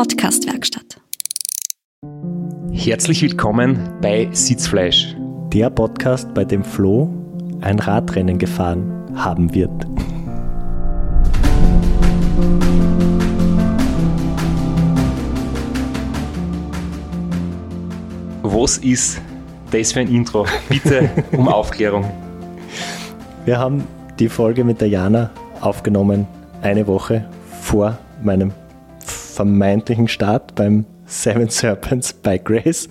Podcast-Werkstatt. Herzlich willkommen bei Sitzfleisch. Der Podcast, bei dem Flo ein Radrennen gefahren haben wird. Was ist das für ein Intro? Bitte um Aufklärung. Wir haben die Folge mit der Jana aufgenommen, eine Woche vor meinem vermeintlichen Start beim Seven Serpents Bike Race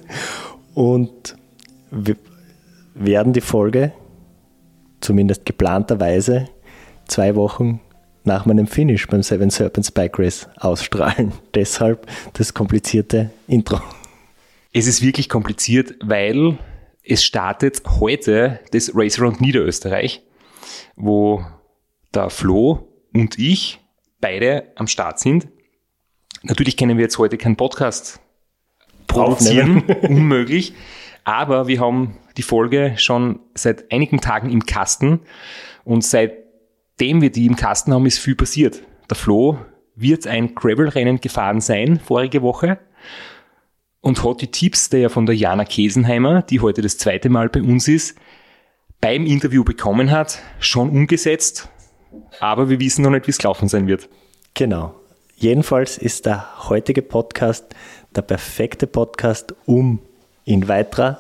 und werden die Folge zumindest geplanterweise zwei Wochen nach meinem Finish beim Seven Serpents Bike Race ausstrahlen. Deshalb das komplizierte Intro. Es ist wirklich kompliziert, weil es startet heute das Race Around Niederösterreich, wo der Flo und ich beide am Start sind. Natürlich können wir jetzt heute keinen Podcast produzieren, unmöglich. Aber wir haben die Folge schon seit einigen Tagen im Kasten und seitdem wir die im Kasten haben, ist viel passiert. Der Flo wird ein Gravel-Rennen gefahren sein, vorige Woche, und hat die Tipps der von der Jana Kesenheimer, die heute das zweite Mal bei uns ist, beim Interview bekommen hat, schon umgesetzt. Aber wir wissen noch nicht, wie es gelaufen sein wird. Genau. Jedenfalls ist der heutige Podcast der perfekte Podcast, um in weiterer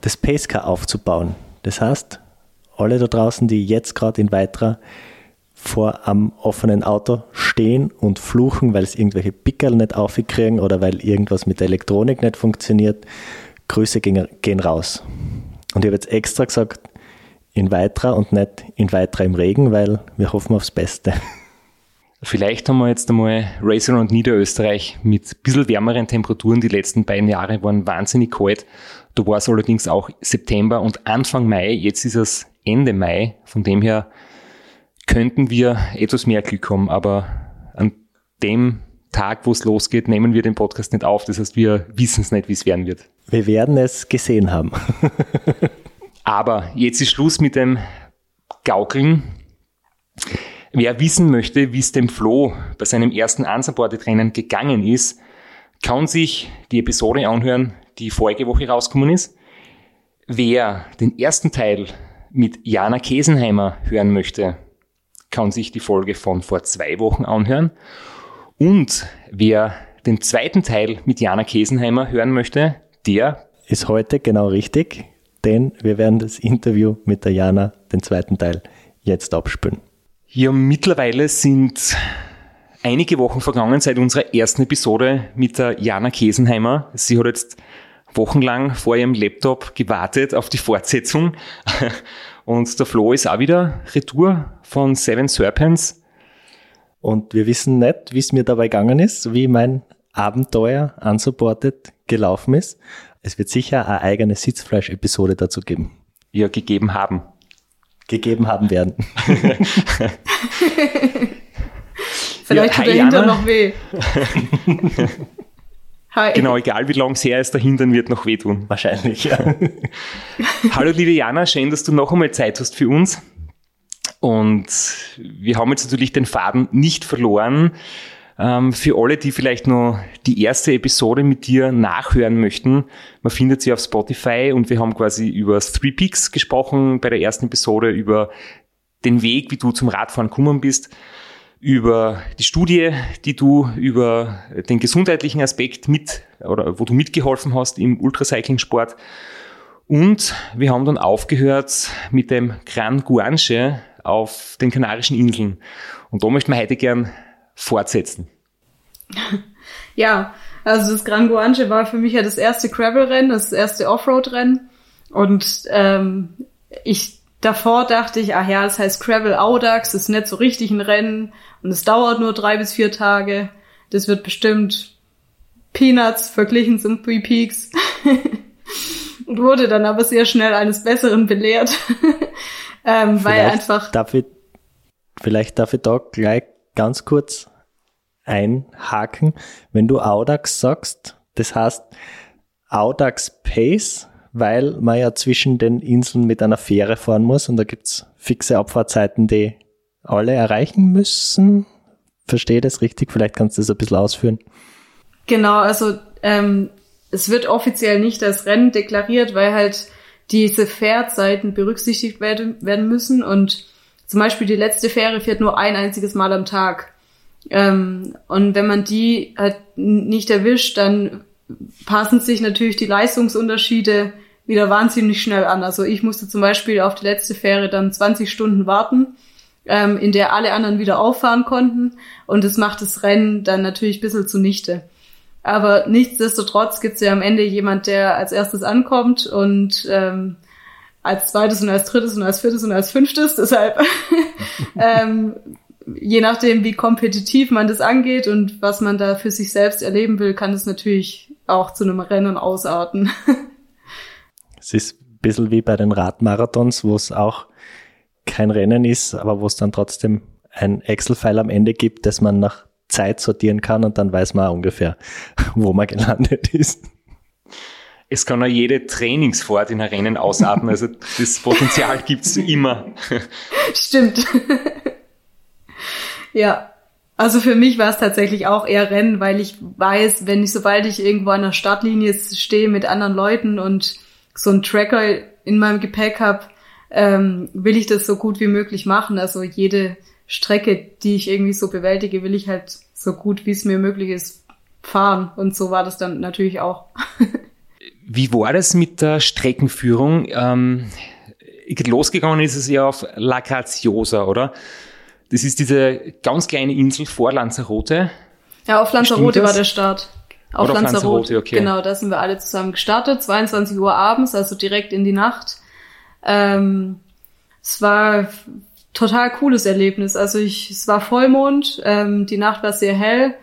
das Pacecar aufzubauen. Das heißt, alle da draußen, die jetzt gerade in weiterer vor am offenen Auto stehen und fluchen, weil es irgendwelche Pickel nicht aufkriegen oder weil irgendwas mit der Elektronik nicht funktioniert, Grüße gehen, gehen raus. Und ich habe jetzt extra gesagt, in weiterer und nicht in weiterer im Regen, weil wir hoffen aufs Beste. Vielleicht haben wir jetzt einmal Racer und Niederösterreich mit ein bisschen wärmeren Temperaturen. Die letzten beiden Jahre waren wahnsinnig kalt. Da war es allerdings auch September und Anfang Mai. Jetzt ist es Ende Mai. Von dem her könnten wir etwas mehr Glück haben. Aber an dem Tag, wo es losgeht, nehmen wir den Podcast nicht auf. Das heißt, wir wissen es nicht, wie es werden wird. Wir werden es gesehen haben. Aber jetzt ist Schluss mit dem Gaukeln. Wer wissen möchte, wie es dem Flo bei seinem ersten Unsupported-Rennen gegangen ist, kann sich die Episode anhören, die vorige Woche rausgekommen ist. Wer den ersten Teil mit Jana Kesenheimer hören möchte, kann sich die Folge von vor zwei Wochen anhören. Und wer den zweiten Teil mit Jana Kesenheimer hören möchte, der ist heute genau richtig, denn wir werden das Interview mit der Jana, den zweiten Teil, jetzt abspülen. Ja, mittlerweile sind einige Wochen vergangen seit unserer ersten Episode mit der Jana Kesenheimer. Sie hat jetzt wochenlang vor ihrem Laptop gewartet auf die Fortsetzung. Und der Flo ist auch wieder Retour von Seven Serpents. Und wir wissen nicht, wie es mir dabei gegangen ist, wie mein Abenteuer unsupported gelaufen ist. Es wird sicher eine eigene Sitzfleisch-Episode dazu geben. Ja, gegeben haben gegeben haben werden. Vielleicht ja, tut der Hintern noch weh. Hi. Genau, egal wie lang es her ist, der Hintern wird noch wehtun. Wahrscheinlich, ja. Hallo liebe Jana, schön, dass du noch einmal Zeit hast für uns. Und wir haben jetzt natürlich den Faden nicht verloren. Ähm, für alle, die vielleicht noch die erste Episode mit dir nachhören möchten, man findet sie auf Spotify und wir haben quasi über Three Peaks gesprochen bei der ersten Episode, über den Weg, wie du zum Radfahren gekommen bist, über die Studie, die du über den gesundheitlichen Aspekt mit oder wo du mitgeholfen hast im Ultracycling-Sport. Und wir haben dann aufgehört mit dem Gran Guanche auf den Kanarischen Inseln. Und da möchten wir heute gern fortsetzen? Ja, also das Gran Guanche war für mich ja das erste Gravel-Rennen, das erste Offroad-Rennen. Und ähm, ich davor dachte ich, ach ja, das heißt Gravel Audax, das ist nicht so richtig ein Rennen und es dauert nur drei bis vier Tage. Das wird bestimmt Peanuts verglichen zum Three Peaks. und wurde dann aber sehr schnell eines Besseren belehrt. ähm, weil einfach. Darf ich, vielleicht darf ich da gleich ganz kurz einhaken. Wenn du Audax sagst, das heißt Audax Pace, weil man ja zwischen den Inseln mit einer Fähre fahren muss und da gibt's fixe Abfahrtzeiten, die alle erreichen müssen. verstehe das richtig? Vielleicht kannst du das ein bisschen ausführen. Genau, also ähm, es wird offiziell nicht als Rennen deklariert, weil halt diese Fährzeiten berücksichtigt werden, werden müssen und zum Beispiel die letzte Fähre fährt nur ein einziges Mal am Tag. Ähm, und wenn man die halt nicht erwischt, dann passen sich natürlich die Leistungsunterschiede wieder wahnsinnig schnell an. Also ich musste zum Beispiel auf die letzte Fähre dann 20 Stunden warten, ähm, in der alle anderen wieder auffahren konnten. Und das macht das Rennen dann natürlich ein bisschen zunichte. Aber nichtsdestotrotz gibt es ja am Ende jemand, der als erstes ankommt und ähm, als zweites und als drittes und als viertes und als fünftes. Deshalb, ähm, je nachdem, wie kompetitiv man das angeht und was man da für sich selbst erleben will, kann es natürlich auch zu einem Rennen ausarten. Es ist ein bisschen wie bei den Radmarathons, wo es auch kein Rennen ist, aber wo es dann trotzdem ein Excel-File am Ende gibt, das man nach Zeit sortieren kann und dann weiß man ungefähr, wo man gelandet ist. Es kann auch jede Trainingsfahrt in ein Rennen ausatmen, also das Potenzial gibt's immer. Stimmt. Ja, also für mich war es tatsächlich auch eher Rennen, weil ich weiß, wenn ich, sobald ich irgendwo an der Startlinie stehe mit anderen Leuten und so einen Tracker in meinem Gepäck habe, ähm, will ich das so gut wie möglich machen. Also jede Strecke, die ich irgendwie so bewältige, will ich halt so gut wie es mir möglich ist fahren. Und so war das dann natürlich auch. wie war das mit der Streckenführung? Ähm, losgegangen ist es ja auf La Graziosa, oder? Das ist diese ganz kleine Insel vor Lanzarote. Ja, auf Lanzarote war der Start. Auf Lanzarote, Lanzarote okay. genau, da sind wir alle zusammen gestartet, 22 Uhr abends, also direkt in die Nacht. Ähm, es war total cooles Erlebnis. Also ich, es war Vollmond, ähm, die Nacht war sehr hell.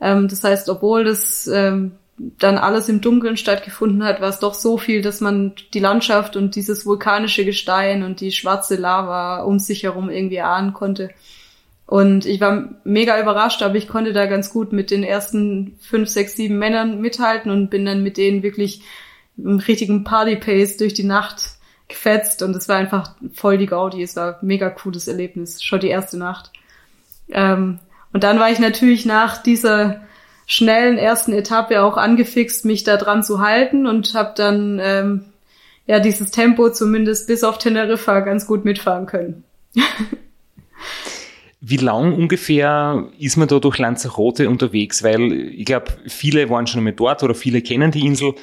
Ähm, das heißt, obwohl das ähm, dann alles im Dunkeln stattgefunden hat, war es doch so viel, dass man die Landschaft und dieses vulkanische Gestein und die schwarze Lava um sich herum irgendwie ahnen konnte. Und ich war mega überrascht, aber ich konnte da ganz gut mit den ersten fünf, sechs, sieben Männern mithalten und bin dann mit denen wirklich im richtigen Party-Pace durch die Nacht gefetzt und es war einfach voll die Gaudi. Es war mega cooles Erlebnis, schon die erste Nacht. Ähm, und dann war ich natürlich nach dieser schnellen ersten Etappe auch angefixt, mich da dran zu halten und habe dann ähm, ja dieses Tempo zumindest bis auf Teneriffa ganz gut mitfahren können. Wie lang ungefähr ist man da durch Lanzarote unterwegs? Weil ich glaube, viele waren schon einmal dort oder viele kennen die Insel.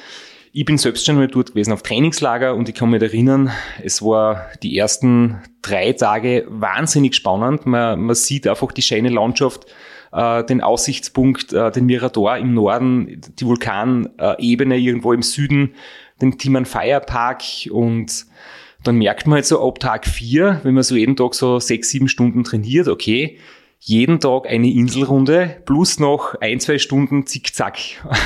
Ich bin selbst schon mal dort gewesen auf Trainingslager und ich kann mich erinnern, es war die ersten drei Tage wahnsinnig spannend. Man, man sieht einfach die schöne Landschaft, äh, den Aussichtspunkt, äh, den Mirador im Norden, die Vulkanebene irgendwo im Süden, den Timan Fire Park und dann merkt man halt so ab Tag vier, wenn man so jeden Tag so sechs, sieben Stunden trainiert, okay, jeden Tag eine Inselrunde plus noch ein, zwei Stunden zickzack.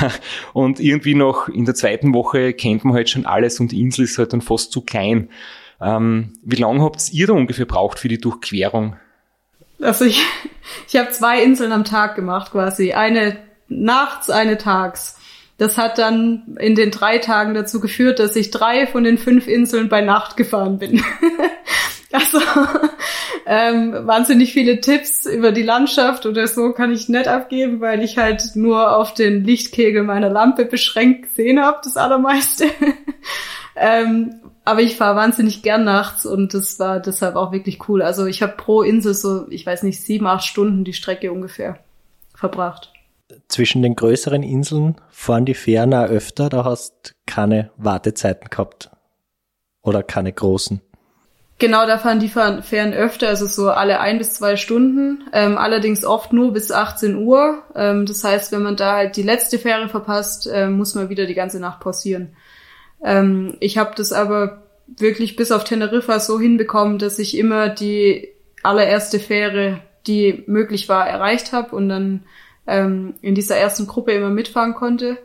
Und irgendwie noch in der zweiten Woche kennt man halt schon alles und die Insel ist halt dann fast zu klein. Ähm, wie lange habt ihr da ungefähr braucht für die Durchquerung? Also ich, ich habe zwei Inseln am Tag gemacht quasi. Eine nachts, eine tags. Das hat dann in den drei Tagen dazu geführt, dass ich drei von den fünf Inseln bei Nacht gefahren bin. also ähm, wahnsinnig viele Tipps über die Landschaft oder so kann ich nicht abgeben, weil ich halt nur auf den Lichtkegel meiner Lampe beschränkt gesehen habe, das allermeiste. ähm, aber ich fahre wahnsinnig gern nachts und das war deshalb auch wirklich cool. Also ich habe pro Insel so, ich weiß nicht, sieben, acht Stunden die Strecke ungefähr verbracht zwischen den größeren Inseln fahren die Fähren auch öfter, da hast keine Wartezeiten gehabt. Oder keine großen. Genau, da fahren die Fähren öfter, also so alle ein bis zwei Stunden, ähm, allerdings oft nur bis 18 Uhr. Ähm, das heißt, wenn man da halt die letzte Fähre verpasst, ähm, muss man wieder die ganze Nacht pausieren. Ähm, ich habe das aber wirklich bis auf Teneriffa so hinbekommen, dass ich immer die allererste Fähre, die möglich war, erreicht habe und dann ähm, in dieser ersten Gruppe immer mitfahren konnte.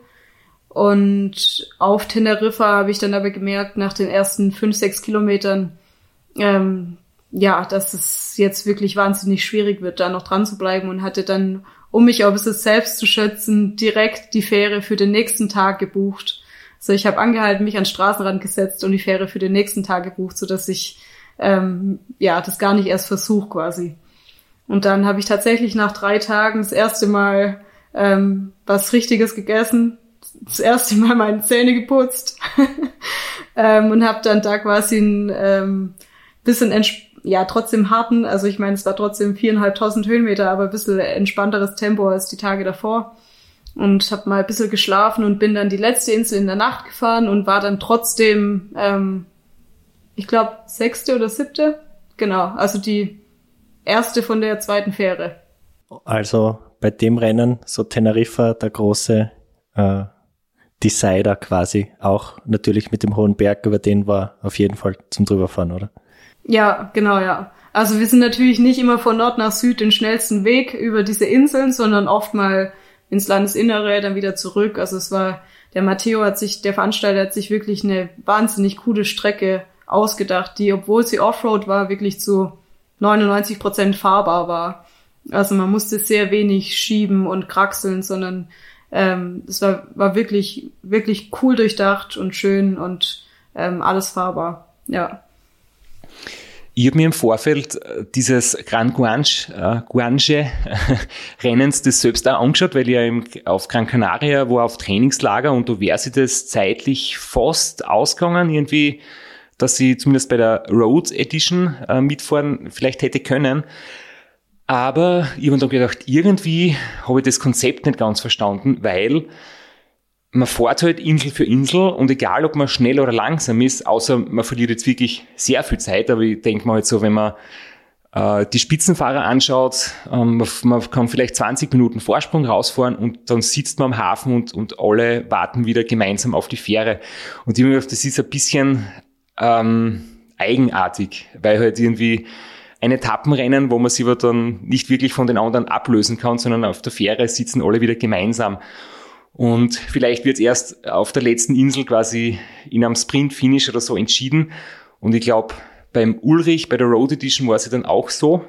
Und auf Teneriffa habe ich dann aber gemerkt, nach den ersten fünf, sechs Kilometern, ähm, ja, dass es jetzt wirklich wahnsinnig schwierig wird, da noch dran zu bleiben und hatte dann, um mich auch ein bisschen selbst zu schätzen, direkt die Fähre für den nächsten Tag gebucht. Also ich habe angehalten, mich an den Straßenrand gesetzt und die Fähre für den nächsten Tag gebucht, so dass ich ähm, ja das gar nicht erst versuche quasi. Und dann habe ich tatsächlich nach drei Tagen das erste Mal ähm, was Richtiges gegessen, das erste Mal meine Zähne geputzt ähm, und habe dann da quasi ein ähm, bisschen ja trotzdem harten, also ich meine, es war trotzdem viereinhalbtausend Höhenmeter, aber ein bisschen entspannteres Tempo als die Tage davor und habe mal ein bisschen geschlafen und bin dann die letzte Insel in der Nacht gefahren und war dann trotzdem, ähm, ich glaube, sechste oder siebte, genau, also die erste von der zweiten Fähre. Also bei dem Rennen so Teneriffa der große äh, Decider quasi, auch natürlich mit dem hohen Berg, über den war auf jeden Fall zum drüberfahren, oder? Ja, genau, ja. Also wir sind natürlich nicht immer von Nord nach Süd den schnellsten Weg über diese Inseln, sondern oft mal ins Landesinnere, dann wieder zurück. Also es war, der Matteo hat sich, der Veranstalter hat sich wirklich eine wahnsinnig coole Strecke ausgedacht, die, obwohl sie Offroad war, wirklich zu 99 Prozent fahrbar war. Also man musste sehr wenig schieben und kraxeln, sondern ähm, es war, war wirklich, wirklich cool durchdacht und schön und ähm, alles fahrbar. Ja. Ich habe mir im Vorfeld äh, dieses Gran Guanche, äh, Guanche Rennens das selbst auch angeschaut, weil ich ja im, auf Gran Canaria war auf Trainingslager und da wäre sich das zeitlich fast ausgegangen, irgendwie, dass ich zumindest bei der Road Edition äh, mitfahren vielleicht hätte können. Aber ich habe dann gedacht, irgendwie habe ich das Konzept nicht ganz verstanden, weil man fährt halt Insel für Insel und egal, ob man schnell oder langsam ist, außer man verliert jetzt wirklich sehr viel Zeit, aber ich denke mal halt so, wenn man äh, die Spitzenfahrer anschaut, ähm, man, man, kann vielleicht 20 Minuten Vorsprung rausfahren und dann sitzt man am Hafen und, und alle warten wieder gemeinsam auf die Fähre. Und ich habe das ist ein bisschen ähm, eigenartig, weil halt irgendwie ein Etappenrennen, wo man sich aber dann nicht wirklich von den anderen ablösen kann, sondern auf der Fähre sitzen alle wieder gemeinsam. Und vielleicht wird es erst auf der letzten Insel quasi in einem Sprint-Finish oder so entschieden. Und ich glaube, beim Ulrich, bei der Road Edition war es ja dann auch so.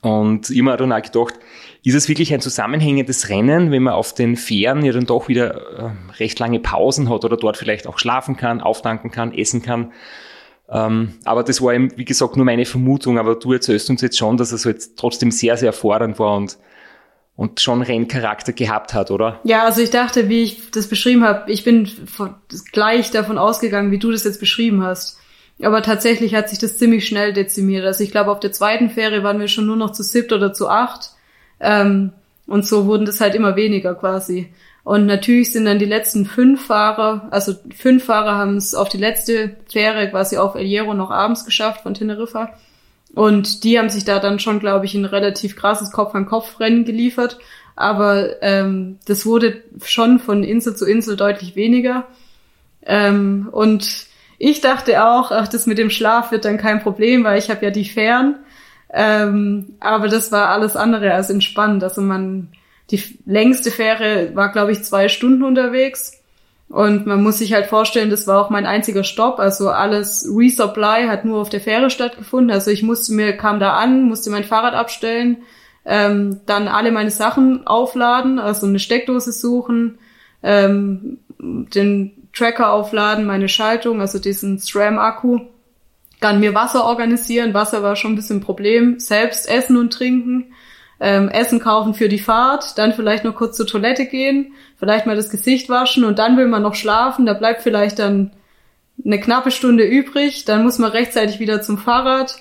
Und immer dann auch gedacht, ist es wirklich ein zusammenhängendes Rennen, wenn man auf den Fähren ja dann doch wieder äh, recht lange Pausen hat oder dort vielleicht auch schlafen kann, auftanken kann, essen kann. Ähm, aber das war eben, wie gesagt, nur meine Vermutung, aber du erzählst uns jetzt schon, dass es halt trotzdem sehr, sehr fordernd war und, und schon Renncharakter gehabt hat, oder? Ja, also ich dachte, wie ich das beschrieben habe, ich bin gleich davon ausgegangen, wie du das jetzt beschrieben hast. Aber tatsächlich hat sich das ziemlich schnell dezimiert. Also ich glaube, auf der zweiten Fähre waren wir schon nur noch zu siebt oder zu acht. Ähm, und so wurden das halt immer weniger quasi. Und natürlich sind dann die letzten fünf Fahrer, also fünf Fahrer haben es auf die letzte Fähre quasi auf El Hierro noch abends geschafft von Teneriffa. Und die haben sich da dann schon, glaube ich, ein relativ krasses Kopf-an-Kopf-Rennen geliefert. Aber ähm, das wurde schon von Insel zu Insel deutlich weniger. Ähm, und ich dachte auch, ach, das mit dem Schlaf wird dann kein Problem, weil ich habe ja die Fähren. Ähm, aber das war alles andere als entspannt. Also man die längste Fähre war, glaube ich, zwei Stunden unterwegs. Und man muss sich halt vorstellen, das war auch mein einziger Stopp. Also alles Resupply hat nur auf der Fähre stattgefunden. Also ich musste mir, kam da an, musste mein Fahrrad abstellen, ähm, dann alle meine Sachen aufladen, also eine Steckdose suchen, ähm, den Tracker aufladen, meine Schaltung, also diesen SRAM-Akku, dann mir Wasser organisieren. Wasser war schon ein bisschen ein Problem. Selbst essen und trinken ähm, Essen kaufen für die Fahrt, dann vielleicht nur kurz zur Toilette gehen, vielleicht mal das Gesicht waschen und dann will man noch schlafen. Da bleibt vielleicht dann eine knappe Stunde übrig. Dann muss man rechtzeitig wieder zum Fahrrad.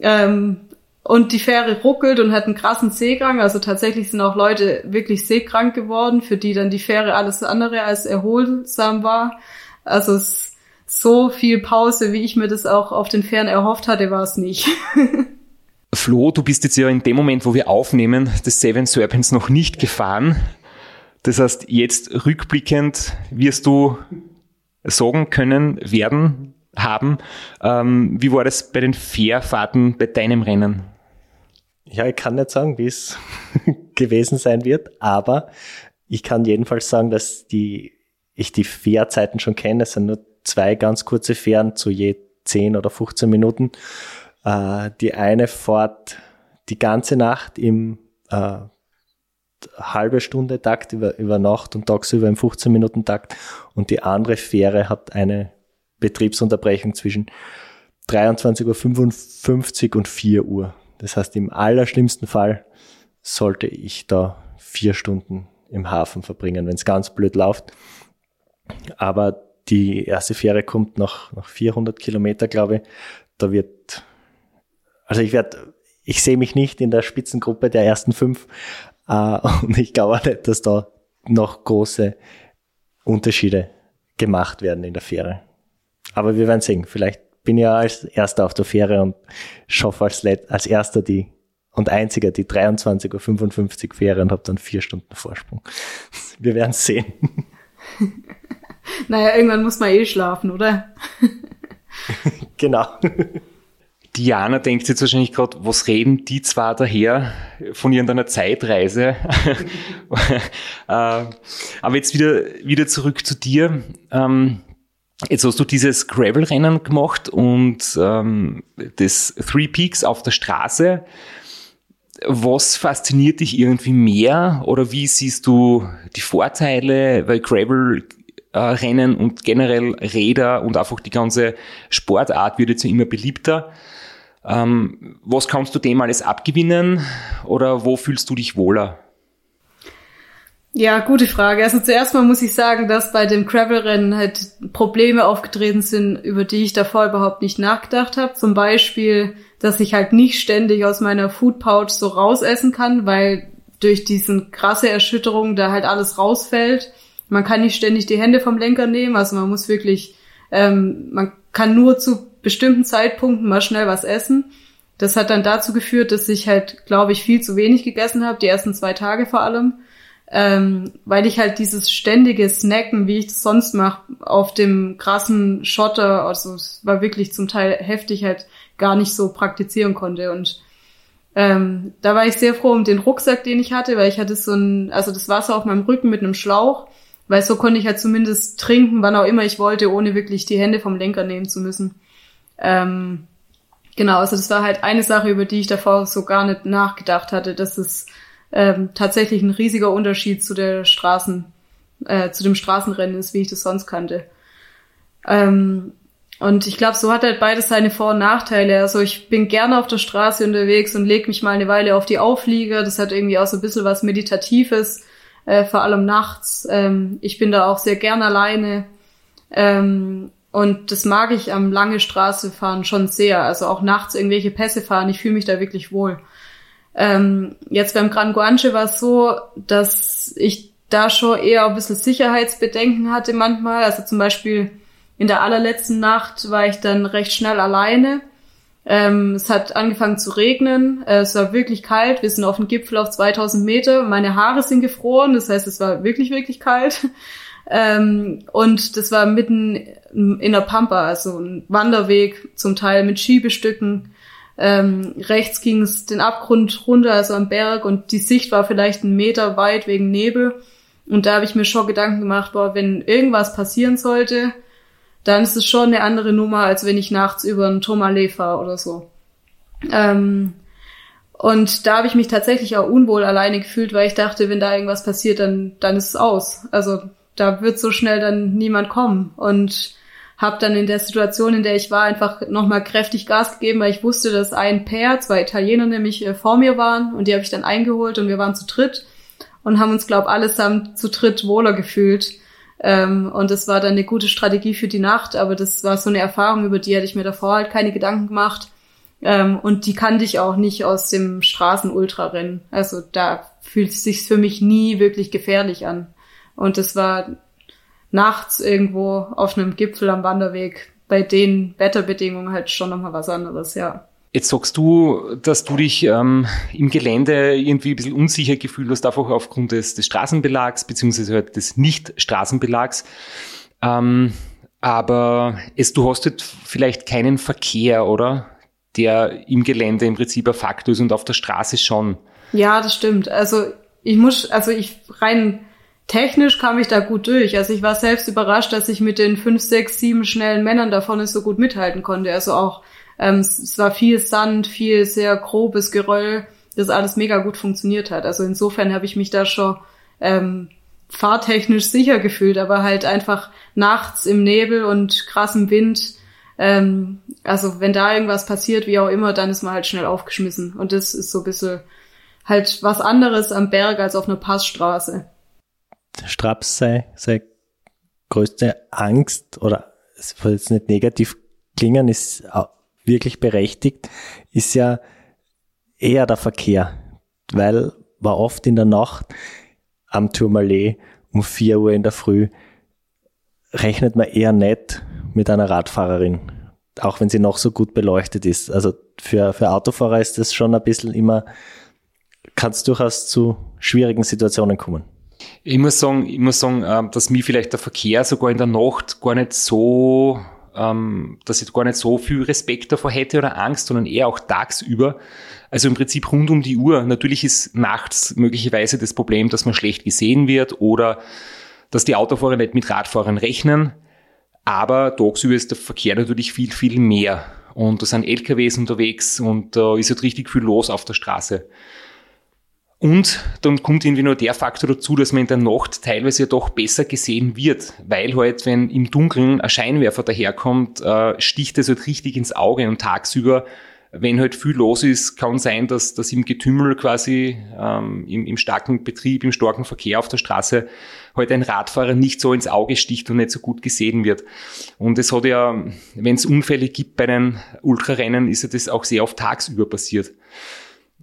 Ähm, und die Fähre ruckelt und hat einen krassen Seegang. Also tatsächlich sind auch Leute wirklich seekrank geworden, für die dann die Fähre alles andere als erholsam war. Also so viel Pause, wie ich mir das auch auf den Fähren erhofft hatte, war es nicht. Flo, du bist jetzt ja in dem Moment, wo wir aufnehmen, des Seven Serpents noch nicht gefahren. Das heißt, jetzt rückblickend wirst du sagen können, werden, haben, ähm, wie war das bei den Fährfahrten bei deinem Rennen? Ja, ich kann nicht sagen, wie es gewesen sein wird, aber ich kann jedenfalls sagen, dass die, ich die Fährzeiten schon kenne. Es sind nur zwei ganz kurze Fähren zu je 10 oder 15 Minuten. Äh, die eine fährt die ganze Nacht im äh, halbe Stunde Takt über, über Nacht und tagsüber im 15 Minuten Takt und die andere Fähre hat eine Betriebsunterbrechung zwischen 23.55 Uhr und 4 Uhr. Das heißt, im allerschlimmsten Fall sollte ich da vier Stunden im Hafen verbringen, wenn es ganz blöd läuft. Aber die erste Fähre kommt nach, nach 400 Kilometer, glaube ich. Da wird, also ich werde, ich sehe mich nicht in der Spitzengruppe der ersten fünf. Äh, und ich glaube auch nicht, dass da noch große Unterschiede gemacht werden in der Fähre. Aber wir werden sehen. Vielleicht bin ich ja als Erster auf der Fähre und schaffe als, als Erster die und Einziger die 23.55 Uhr Fähre und habe dann vier Stunden Vorsprung. Wir werden sehen. naja, irgendwann muss man eh schlafen, oder? genau. Diana denkt jetzt wahrscheinlich gerade, was reden die zwar daher von irgendeiner Zeitreise? Äh, aber jetzt wieder, wieder zurück zu dir. Ähm, jetzt hast du dieses Gravel-Rennen gemacht und ähm, das Three Peaks auf der Straße. Was fasziniert dich irgendwie mehr oder wie siehst du die Vorteile, weil Gravel Rennen und generell Räder und einfach die ganze Sportart wird jetzt immer beliebter. Ähm, was kannst du dem alles abgewinnen oder wo fühlst du dich wohler? Ja, gute Frage. Also zuerst mal muss ich sagen, dass bei dem Gravel-Rennen halt Probleme aufgetreten sind, über die ich davor überhaupt nicht nachgedacht habe. Zum Beispiel, dass ich halt nicht ständig aus meiner Food Pouch so rausessen kann, weil durch diesen krasse Erschütterung da halt alles rausfällt. Man kann nicht ständig die Hände vom Lenker nehmen, also man muss wirklich, ähm, man kann nur zu bestimmten Zeitpunkten mal schnell was essen. Das hat dann dazu geführt, dass ich halt, glaube ich, viel zu wenig gegessen habe, die ersten zwei Tage vor allem, ähm, weil ich halt dieses ständige Snacken, wie ich das sonst mache, auf dem krassen Schotter, also es war wirklich zum Teil heftig, halt gar nicht so praktizieren konnte. Und ähm, da war ich sehr froh um den Rucksack, den ich hatte, weil ich hatte so ein, also das Wasser auf meinem Rücken mit einem Schlauch, weil so konnte ich halt zumindest trinken, wann auch immer ich wollte, ohne wirklich die Hände vom Lenker nehmen zu müssen. Ähm, genau, also das war halt eine Sache, über die ich davor so gar nicht nachgedacht hatte, dass es ähm, tatsächlich ein riesiger Unterschied zu der Straßen, äh, zu dem Straßenrennen ist, wie ich das sonst kannte. Ähm, und ich glaube, so hat halt beides seine Vor- und Nachteile. Also ich bin gerne auf der Straße unterwegs und lege mich mal eine Weile auf die Auflieger. Das hat irgendwie auch so ein bisschen was Meditatives, äh, vor allem nachts. Ähm, ich bin da auch sehr gern alleine. Ähm, und das mag ich am lange Straße fahren schon sehr. Also auch nachts irgendwelche Pässe fahren. Ich fühle mich da wirklich wohl. Ähm, jetzt beim Gran Guanche war es so, dass ich da schon eher ein bisschen Sicherheitsbedenken hatte manchmal. Also zum Beispiel in der allerletzten Nacht war ich dann recht schnell alleine. Ähm, es hat angefangen zu regnen. Äh, es war wirklich kalt. Wir sind auf dem Gipfel auf 2000 Meter. Meine Haare sind gefroren. Das heißt, es war wirklich, wirklich kalt. Ähm, und das war mitten in der Pampa, also ein Wanderweg, zum Teil mit Schiebestücken. Ähm, rechts ging es den Abgrund runter, also am Berg, und die Sicht war vielleicht einen Meter weit wegen Nebel. Und da habe ich mir schon Gedanken gemacht, boah, wenn irgendwas passieren sollte, dann ist es schon eine andere Nummer, als wenn ich nachts über einen Tourmalet fahre oder so. Ähm, und da habe ich mich tatsächlich auch unwohl alleine gefühlt, weil ich dachte, wenn da irgendwas passiert, dann, dann ist es aus. Also da wird so schnell dann niemand kommen. Und habe dann in der Situation, in der ich war, einfach nochmal kräftig Gas gegeben, weil ich wusste, dass ein Pair, zwei Italiener nämlich äh, vor mir waren und die habe ich dann eingeholt und wir waren zu dritt und haben uns, glaube allesamt zu dritt wohler gefühlt. Ähm, und das war dann eine gute Strategie für die Nacht, aber das war so eine Erfahrung, über die hätte ich mir davor halt keine Gedanken gemacht. Ähm, und die kannte ich auch nicht aus dem Straßen-Ultrarennen. Also da fühlt es sich für mich nie wirklich gefährlich an. Und das war nachts irgendwo auf einem Gipfel am Wanderweg bei den Wetterbedingungen halt schon nochmal was anderes, ja. Jetzt sagst du, dass du dich ähm, im Gelände irgendwie ein bisschen unsicher gefühlt hast, einfach aufgrund des, des Straßenbelags, beziehungsweise halt des Nicht-Straßenbelags. Ähm, aber es, du hast jetzt vielleicht keinen Verkehr, oder? Der im Gelände im Prinzip ein Faktor ist und auf der Straße schon. Ja, das stimmt. Also ich muss, also ich rein technisch kam ich da gut durch. Also ich war selbst überrascht, dass ich mit den fünf, sechs, sieben schnellen Männern da vorne so gut mithalten konnte. Also auch, ähm, es war viel Sand, viel sehr grobes Geröll, das alles mega gut funktioniert hat. Also insofern habe ich mich da schon ähm, fahrtechnisch sicher gefühlt, aber halt einfach nachts im Nebel und krassem Wind Ähm, also wenn da irgendwas passiert, wie auch immer, dann ist man halt schnell aufgeschmissen. Und das ist so ein bisschen halt was anderes am Berg als auf einer Passstraße. Straps sei, sei größte Angst oder es soll jetzt nicht negativ klingen, ist wirklich berechtigt, ist ja eher der Verkehr, weil war oft in der Nacht am Tourmalet um 4 Uhr in der Früh rechnet man eher nicht mit einer Radfahrerin, auch wenn sie noch so gut beleuchtet ist. Also für, für Autofahrer ist das schon ein bisschen immer, kann es durchaus zu schwierigen Situationen kommen. Ich muss sagen, ich muss sagen, ähm, dass mir vielleicht der Verkehr sogar in der Nacht gar nicht so, ähm, dass ich gar nicht so viel Respekt davor hätte oder Angst, sondern eher auch tagsüber. Also im Prinzip rund um die Uhr. Natürlich ist nachts möglicherweise das Problem, dass man schlecht gesehen wird oder dass die Autofahrer nicht mit Radfahrern rechnen. Aber tagsüber ist der Verkehr natürlich viel, viel mehr. Und da sind LKWs unterwegs und da ist halt richtig viel los auf der Straße. Und dann kommt irgendwie nur der Faktor dazu, dass man in der Nacht teilweise ja doch besser gesehen wird, weil halt, wenn im Dunkeln ein Scheinwerfer daherkommt, äh, sticht es halt richtig ins Auge und tagsüber, wenn halt viel los ist, kann sein, dass, dass im Getümmel quasi, ähm, im, im starken Betrieb, im starken Verkehr auf der Straße halt ein Radfahrer nicht so ins Auge sticht und nicht so gut gesehen wird. Und es hat ja, wenn es Unfälle gibt bei den Ultrarennen, ist ja das auch sehr oft tagsüber passiert.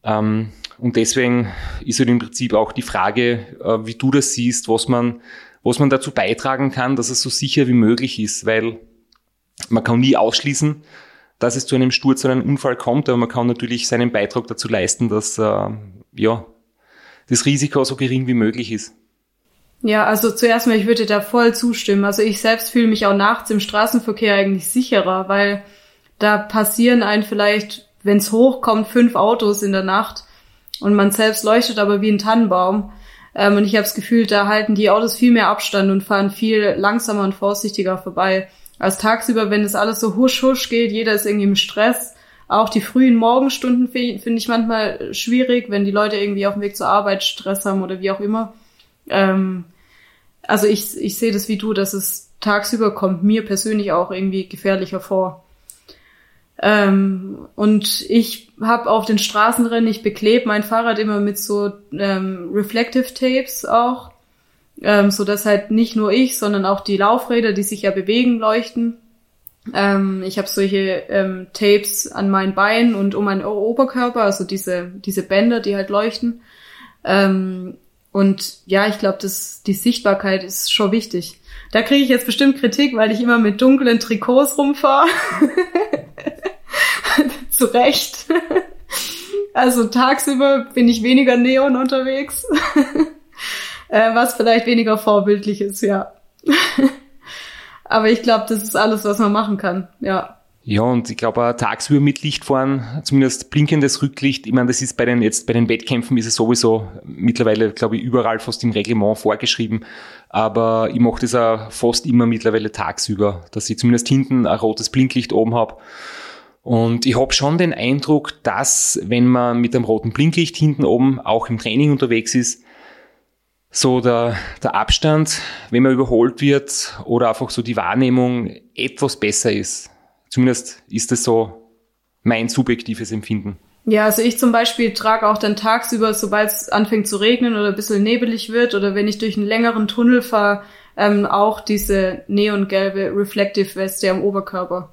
Ähm, und deswegen ist halt im Prinzip auch die Frage, äh, wie du das siehst, was man, was man dazu beitragen kann, dass es so sicher wie möglich ist, weil man kann nie ausschließen, dass es zu einem Sturz oder einem Unfall kommt, aber man kann natürlich seinen Beitrag dazu leisten, dass äh, ja, das Risiko so gering wie möglich ist. Ja, also zuerst mal, ich würde da voll zustimmen. Also ich selbst fühle mich auch nachts im Straßenverkehr eigentlich sicherer, weil da passieren einen vielleicht, wenn es hochkommt, fünf Autos in der Nacht und man selbst leuchtet aber wie ein Tannenbaum. Ähm, und ich habe das Gefühl, da halten die Autos viel mehr Abstand und fahren viel langsamer und vorsichtiger vorbei. Als tagsüber, wenn das alles so husch husch geht, jeder ist irgendwie im Stress. Auch die frühen Morgenstunden finde ich manchmal schwierig, wenn die Leute irgendwie auf dem Weg zur Arbeit Stress haben oder wie auch immer. Ähm, also ich, ich sehe das wie du, dass es tagsüber kommt mir persönlich auch irgendwie gefährlicher vor. Ähm, und ich habe auf den Straßenrennen, ich beklebe mein Fahrrad immer mit so ähm, Reflective Tapes auch, ähm, so dass halt nicht nur ich, sondern auch die Laufräder, die sich ja bewegen, leuchten. Ähm, ich habe solche ähm, Tapes an meinen Beinen und um meinen Oberkörper, also diese diese Bänder, die halt leuchten. Ähm, und ja, ich glaube, die Sichtbarkeit ist schon wichtig. Da kriege ich jetzt bestimmt Kritik, weil ich immer mit dunklen Trikots rumfahre. Zu Recht. Also tagsüber bin ich weniger Neon unterwegs. Äh, was vielleicht weniger vorbildlich ist, ja. Aber ich glaube, das ist alles, was man machen kann, ja. Ja, und ich glaube, tagsüber mit Licht fahren, zumindest blinkendes Rücklicht, ich meine, das ist bei den, jetzt bei den Wettkämpfen ist es sowieso mittlerweile, glaube ich, überall fast im Reglement vorgeschrieben. Aber ich mache das auch fast immer mittlerweile tagsüber, dass ich zumindest hinten ein rotes Blinklicht oben habe und ich habe schon den Eindruck, dass wenn man mit einem roten Blinklicht hinten oben auch im Training unterwegs ist, so der, der Abstand, wenn man überholt wird oder einfach so die Wahrnehmung etwas besser ist. Zumindest ist das so mein subjektives Empfinden. Ja, also ich zum Beispiel trage auch dann tagsüber, sobald es anfängt zu regnen oder ein bisschen nebelig wird oder wenn ich durch einen längeren Tunnel fahre, ähm, auch diese neongelbe Reflective Weste am Oberkörper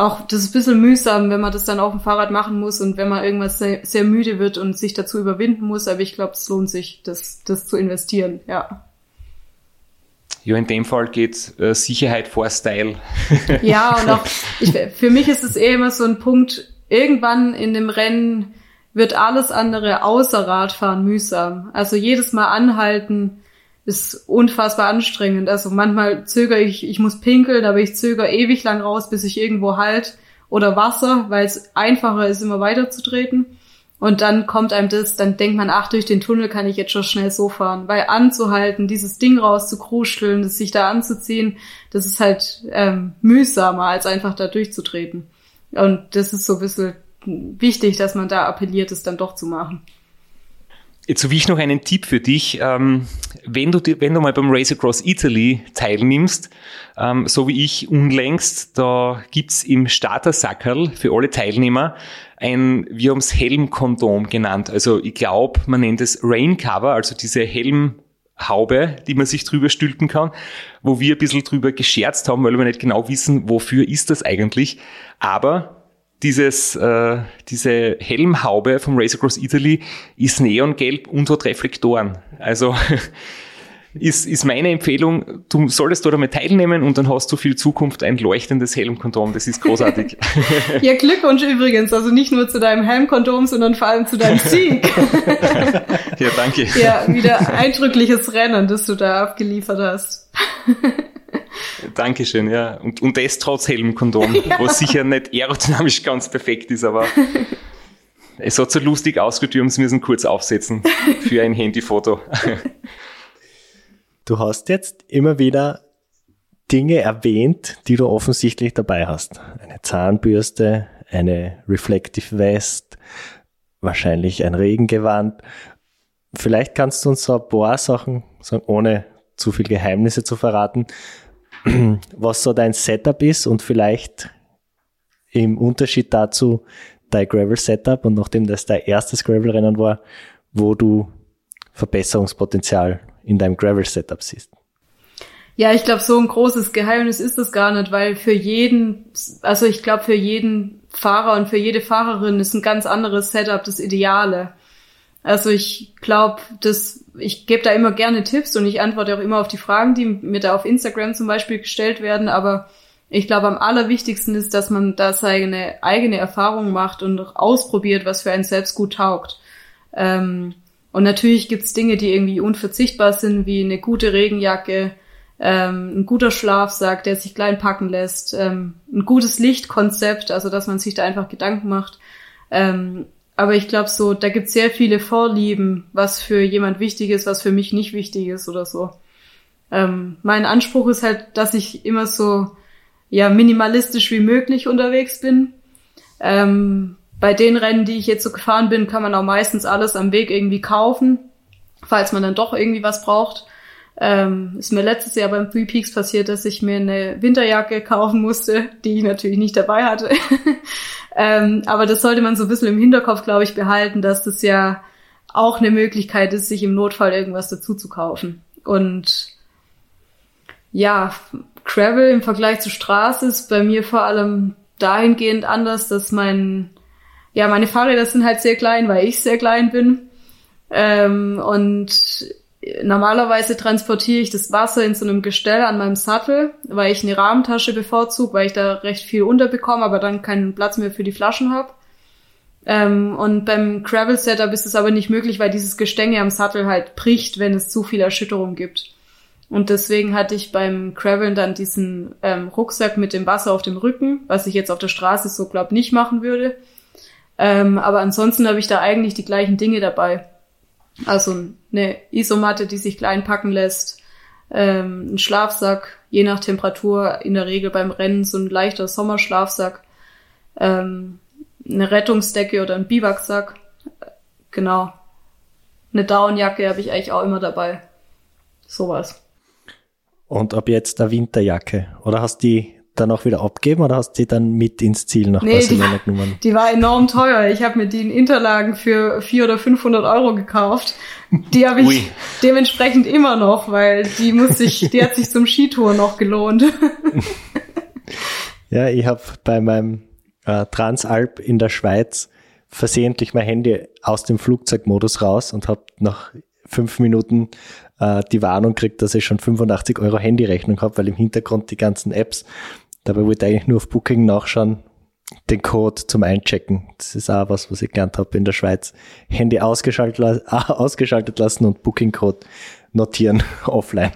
auch das ist ein bisschen mühsam, wenn man das dann auf dem Fahrrad machen muss und wenn man irgendwas sehr, sehr müde wird und sich dazu überwinden muss. Aber ich glaube, es lohnt sich, das, das zu investieren, ja. Ja, in dem Fall geht äh, Sicherheit vor Style. ja, und auch ich, für mich ist es eher immer so ein Punkt, irgendwann in dem Rennen wird alles andere außer Radfahren mühsam. Also jedes Mal anhalten, ist unfassbar anstrengend. Also manchmal zögere ich, ich muss pinkeln, aber ich zögere ewig lang raus, bis ich irgendwo halt oder Wasser, weil es einfacher ist, immer weiterzutreten. Und dann kommt einem das, dann denkt man, ach, durch den Tunnel kann ich jetzt schon schnell so fahren. Weil anzuhalten, dieses Ding rauszukruscheln, das sich da anzuziehen, das ist halt ähm, mühsamer, als einfach da durchzutreten. Und das ist so ein bisschen wichtig, dass man da appelliert, es dann doch zu machen. Jetzt habe ich noch einen Tipp für dich. Ähm, wenn, du, wenn du mal beim Race Across Italy teilnimmst, ähm, so wie ich unlängst, da gibt's im Starter-Sackerl für alle Teilnehmer ein, wir haben's Helmkondom genannt. Also ich glaube, man nennt es Raincover, also diese Helmhaube, die man sich drüber stülpen kann, wo wir ein bisschen drüber gescherzt haben, weil wir nicht genau wissen, wofür ist das eigentlich. Aber dieses, äh, diese Helmhaube vom Race Across Italy ist neongelb und hat Reflektoren. Also ist, ist meine Empfehlung, du solltest dort einmal teilnehmen und dann hast du für die Zukunft ein leuchtendes Helmkondom. Das ist großartig. ja, Glückwunsch übrigens. Also nicht nur zu deinem Helmkondom, sondern vor allem zu deinem Sieg. ja, danke. Ja, wieder eindrückliches Rennen, das du da abgeliefert hast. Dankeschön, ja. Und, und das trotz Helmkondom, ja. was sicher nicht aerodynamisch ganz perfekt ist, aber es hat so lustig ausgetürmt, wir müssen kurz aufsetzen für ein Handyfoto. Du hast jetzt immer wieder Dinge erwähnt, die du offensichtlich dabei hast. Eine Zahnbürste, eine Reflective Vest, wahrscheinlich ein Regengewand. Vielleicht kannst du uns so ein paar Sachen sagen, ohne zu viel Geheimnisse zu verraten, was so dein Setup ist und vielleicht im Unterschied dazu dein Gravel-Setup und nachdem das dein erstes Gravel-Rennen war, wo du Verbesserungspotenzial in deinem Gravel-Setup siehst. Ja, ich glaube, so ein großes Geheimnis ist das gar nicht, weil für jeden, also ich glaube, für jeden Fahrer und für jede Fahrerin ist ein ganz anderes Setup das Ideale. Also ich glaube, dass ich gebe da immer gerne Tipps und ich antworte auch immer auf die Fragen, die mir da auf Instagram zum Beispiel gestellt werden. Aber ich glaube, am allerwichtigsten ist, dass man da seine eigene Erfahrung macht und ausprobiert, was für einen selbst gut taugt. Ähm, und natürlich gibt's Dinge, die irgendwie unverzichtbar sind, wie eine gute Regenjacke, ähm, ein guter Schlafsack, der sich klein packen lässt, ähm, ein gutes Lichtkonzept, also dass man sich da einfach Gedanken macht. Ähm, aber ich glaube so, da gibt sehr viele Vorlieben, was für jemand wichtig ist, was für mich nicht wichtig ist oder so. Ähm, mein Anspruch ist halt, dass ich immer so ja minimalistisch wie möglich unterwegs bin. Ähm, bei den Rennen, die ich jetzt so gefahren bin, kann man auch meistens alles am Weg irgendwie kaufen, falls man dann doch irgendwie was braucht. Ähm, ist mir letztes Jahr beim Three Peaks passiert, dass ich mir eine Winterjacke kaufen musste, die ich natürlich nicht dabei hatte. Ähm, aber das sollte man so ein bisschen im Hinterkopf, glaube ich, behalten, dass das ja auch eine Möglichkeit ist, sich im Notfall irgendwas dazu zu kaufen. Und ja, Gravel im Vergleich zur Straße ist bei mir vor allem dahingehend anders, dass mein, ja, meine Fahrräder sind halt sehr klein, weil ich sehr klein bin. Ähm, und Normalerweise transportiere ich das Wasser in so einem Gestell an meinem Sattel, weil ich eine Rahmentasche bevorzuge, weil ich da recht viel unterbekomme, aber dann keinen Platz mehr für die Flaschen habe. Ähm, und beim Gravel Setup ist es aber nicht möglich, weil dieses Gestänge am Sattel halt bricht, wenn es zu viel Erschütterung gibt. Und deswegen hatte ich beim Graveln dann diesen ähm, Rucksack mit dem Wasser auf dem Rücken, was ich jetzt auf der Straße so glaub nicht machen würde. Ähm, aber ansonsten habe ich da eigentlich die gleichen Dinge dabei. Also eine Isomatte, die sich klein packen lässt, ähm, ein Schlafsack, je nach Temperatur, in der Regel beim Rennen so ein leichter Sommerschlafsack, ähm, eine Rettungsdecke oder ein Biwaksack, genau. Eine Downjacke habe ich eigentlich auch immer dabei. Sowas. Und ab jetzt eine Winterjacke. Oder hast die dann auch wieder abgeben oder hast du die dann mit ins Ziel nach nee, Barcelona die, genommen? Die war enorm teuer. Ich habe mir die in Interlagen für 400 oder 500 Euro gekauft. Die habe ich Ui. dementsprechend immer noch, weil die muss sich, die hat sich zum Skitour noch gelohnt. ja, ich habe bei meinem äh, Transalp in der Schweiz versehentlich mein Handy aus dem Flugzeugmodus raus und habe nach fünf Minuten äh, die Warnung gekriegt, dass ich schon 85 Euro Handyrechnung habe, weil im Hintergrund die ganzen Apps Dabei wollte ich eigentlich nur auf Booking nachschauen, den Code zum Einchecken. Das ist auch was, was ich gelernt habe in der Schweiz. Handy ausgeschaltet, ausgeschaltet lassen und Booking-Code notieren offline.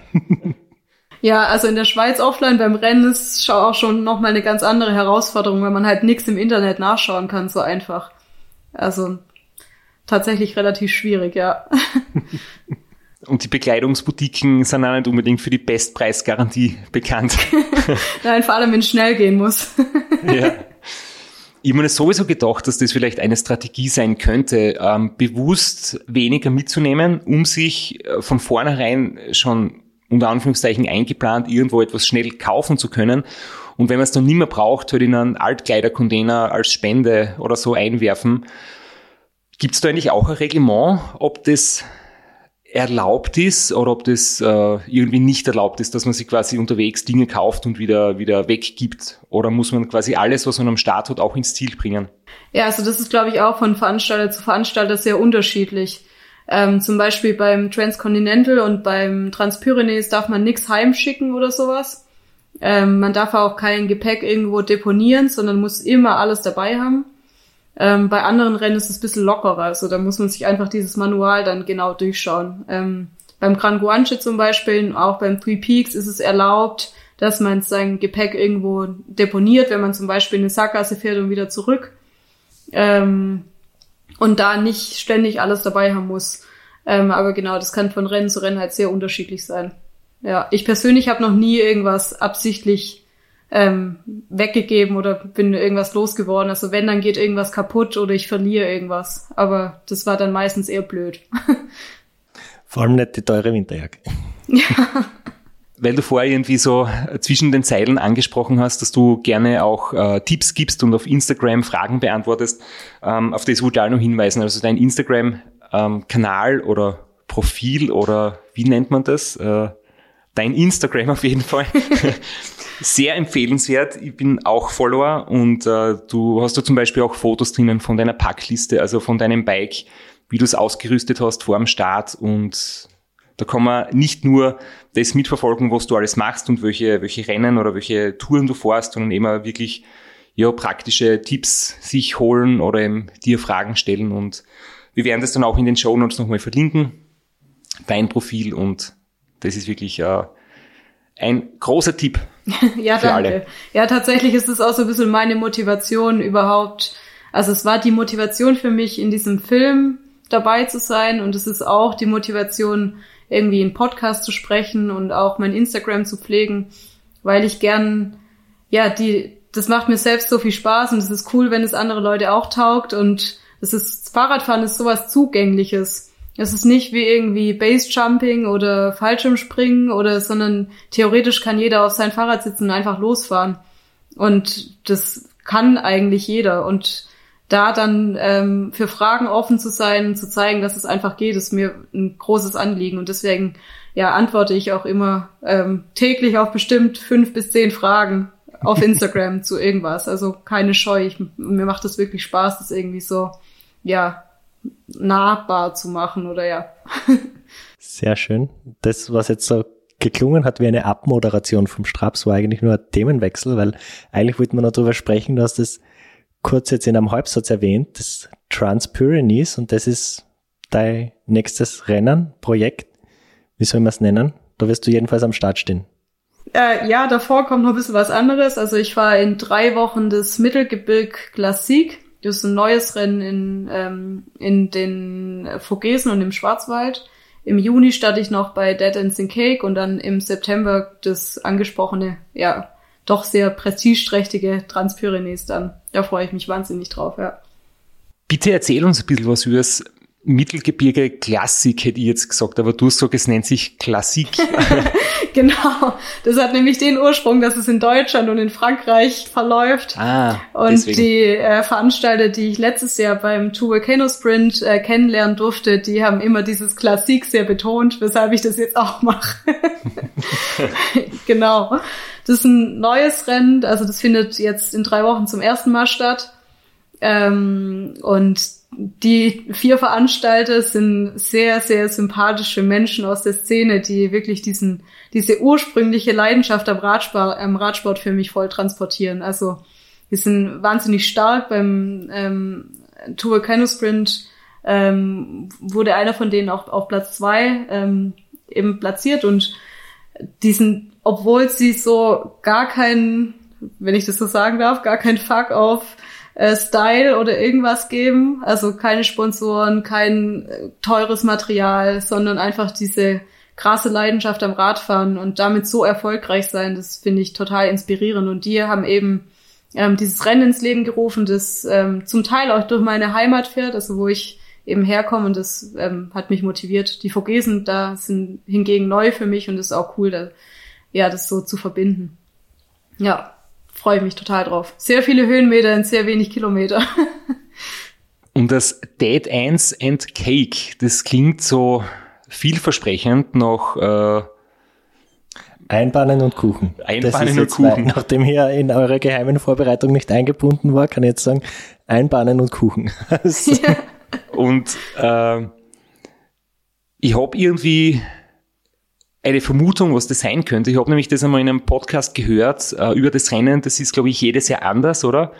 Ja, also in der Schweiz offline beim Rennen ist auch schon nochmal eine ganz andere Herausforderung, weil man halt nichts im Internet nachschauen kann, so einfach. Also tatsächlich relativ schwierig, ja. Und die Bekleidungsboutiquen sind auch nicht unbedingt für die Bestpreisgarantie bekannt. Nein, vor allem wenn es schnell gehen muss. ja. Ich habe mir sowieso gedacht, dass das vielleicht eine Strategie sein könnte, ähm, bewusst weniger mitzunehmen, um sich äh, von vornherein schon unter Anführungszeichen eingeplant, irgendwo etwas schnell kaufen zu können. Und wenn man es dann nicht mehr braucht, halt in einen Altkleidercontainer als Spende oder so einwerfen. Gibt es da eigentlich auch ein Reglement, ob das erlaubt ist oder ob das äh, irgendwie nicht erlaubt ist, dass man sich quasi unterwegs Dinge kauft und wieder, wieder weggibt? Oder muss man quasi alles, was man am Start hat, auch ins Ziel bringen? Ja, also das ist, glaube ich, auch von Veranstalter zu Veranstalter sehr unterschiedlich. Ähm, zum Beispiel beim Transcontinental und beim Transpyrenees darf man nichts heimschicken oder sowas. Ähm, man darf auch kein Gepäck irgendwo deponieren, sondern muss immer alles dabei haben. Ähm, bei anderen Rennen ist es ein bisschen lockerer, also da muss man sich einfach dieses Manual dann genau durchschauen. Ähm, beim Gran Guanche zum Beispiel, auch beim Three Peaks ist es erlaubt, dass man sein Gepäck irgendwo deponiert, wenn man zum Beispiel in eine Sackgasse fährt und wieder zurück. Ähm, und da nicht ständig alles dabei haben muss. Ähm, aber genau, das kann von Rennen zu Rennen halt sehr unterschiedlich sein. Ja, ich persönlich habe noch nie irgendwas absichtlich ähm, weggegeben oder bin irgendwas losgeworden. Also wenn, dann geht irgendwas kaputt oder ich verliere irgendwas. Aber das war dann meistens eher blöd. Vor allem nicht die teure Winterjacke. Ja. Weil du vorher irgendwie so zwischen den Zeilen angesprochen hast, dass du gerne auch äh, Tipps gibst und auf Instagram Fragen beantwortest. Ähm, auf das wollte ich auch noch hinweisen. Also dein Instagram-Kanal ähm, oder Profil oder wie nennt man das? Äh, dein Instagram auf jeden Fall. Sehr empfehlenswert. Ich bin auch Follower und äh, du hast da zum Beispiel auch Fotos drinnen von deiner Packliste, also von deinem Bike, wie du es ausgerüstet hast vor dem Start und da kann man nicht nur das mitverfolgen, was du alles machst und welche, welche Rennen oder welche Touren du fährst, sondern immer wirklich ja, praktische Tipps sich holen oder eben dir Fragen stellen und wir werden das dann auch in den Show Notes nochmal verlinken, dein Profil und das ist wirklich äh, ein großer Tipp. ja, danke. Alle. Ja, tatsächlich ist es auch so ein bisschen meine Motivation überhaupt. Also es war die Motivation für mich, in diesem Film dabei zu sein und es ist auch die Motivation, irgendwie einen Podcast zu sprechen und auch mein Instagram zu pflegen, weil ich gern, ja, die, das macht mir selbst so viel Spaß und es ist cool, wenn es andere Leute auch taugt und es ist, Fahrradfahren ist sowas Zugängliches. Es ist nicht wie irgendwie Base-Jumping oder Fallschirmspringen oder, sondern theoretisch kann jeder auf sein Fahrrad sitzen und einfach losfahren. Und das kann eigentlich jeder. Und da dann ähm, für Fragen offen zu sein, zu zeigen, dass es einfach geht, ist mir ein großes Anliegen. Und deswegen ja, antworte ich auch immer ähm, täglich auf bestimmt fünf bis zehn Fragen auf Instagram zu irgendwas. Also keine Scheu. Ich, mir macht das wirklich Spaß, das irgendwie so, ja, nahbar zu machen oder ja. Sehr schön. Das, was jetzt so geklungen hat wie eine Abmoderation vom Straps, war eigentlich nur ein Themenwechsel, weil eigentlich wollten wir noch drüber sprechen, du hast das kurz jetzt in einem Halbsatz erwähnt, das Transpyrenees und das ist dein nächstes Rennen, Projekt. Wie soll man es nennen? Da wirst du jedenfalls am Start stehen. Äh, ja, davor kommt noch ein bisschen was anderes. Also ich war in drei Wochen das Mittelgebirg Klassik das ist ein neues Rennen in, ähm, in den Vogesen und im Schwarzwald. Im Juni starte ich noch bei Dead Dancing Cake und dann im September das angesprochene, ja, doch sehr prestigeträchtige Transpyrenees dann. Da freue ich mich wahnsinnig drauf, ja. Bitte erzähl uns ein bisschen was über das Mittelgebirge Klassik, hätte ich jetzt gesagt, aber du hast gesagt, es nennt sich Klassik. genau. Das hat nämlich den Ursprung, dass es in Deutschland und in Frankreich verläuft. Ah, und deswegen. die äh, Veranstalter, die ich letztes Jahr beim Two Volcano Sprint äh, kennenlernen durfte, die haben immer dieses Klassik sehr betont, weshalb ich das jetzt auch mache. genau. Das ist ein neues Rennen, also das findet jetzt in drei Wochen zum ersten Mal statt. Ähm, und die vier Veranstalter sind sehr, sehr sympathische Menschen aus der Szene, die wirklich diesen, diese ursprüngliche Leidenschaft am Radsport, am Radsport für mich voll transportieren. Also, wir sind wahnsinnig stark beim ähm, Tour Volcano Sprint ähm, wurde einer von denen auch auf Platz zwei ähm, eben platziert und diesen, obwohl sie so gar keinen, wenn ich das so sagen darf, gar kein Fuck auf äh, Style oder irgendwas geben. Also keine Sponsoren, kein äh, teures Material, sondern einfach diese krasse Leidenschaft am Radfahren und damit so erfolgreich sein, das finde ich total inspirierend. Und die haben eben ähm, dieses Rennen ins Leben gerufen, das ähm, zum Teil auch durch meine Heimat fährt, also wo ich eben herkomme und das ähm, hat mich motiviert. Die Vogesen da sind hingegen neu für mich und es ist auch cool, da, ja, das so zu verbinden. Ja, freue mich total drauf. Sehr viele Höhenmeter in sehr wenig Kilometer. und das Dead Ends and Cake, das klingt so vielversprechend noch äh, Einbahnen und Kuchen. Einbahnen und Kuchen. nachdem ihr in eurer geheimen Vorbereitung nicht eingebunden war, kann ich jetzt sagen, Einbahnen und Kuchen. ja. Und äh, ich habe irgendwie eine Vermutung, was das sein könnte. Ich habe nämlich das einmal in einem Podcast gehört äh, über das Rennen. Das ist, glaube ich, jedes Jahr anders, oder?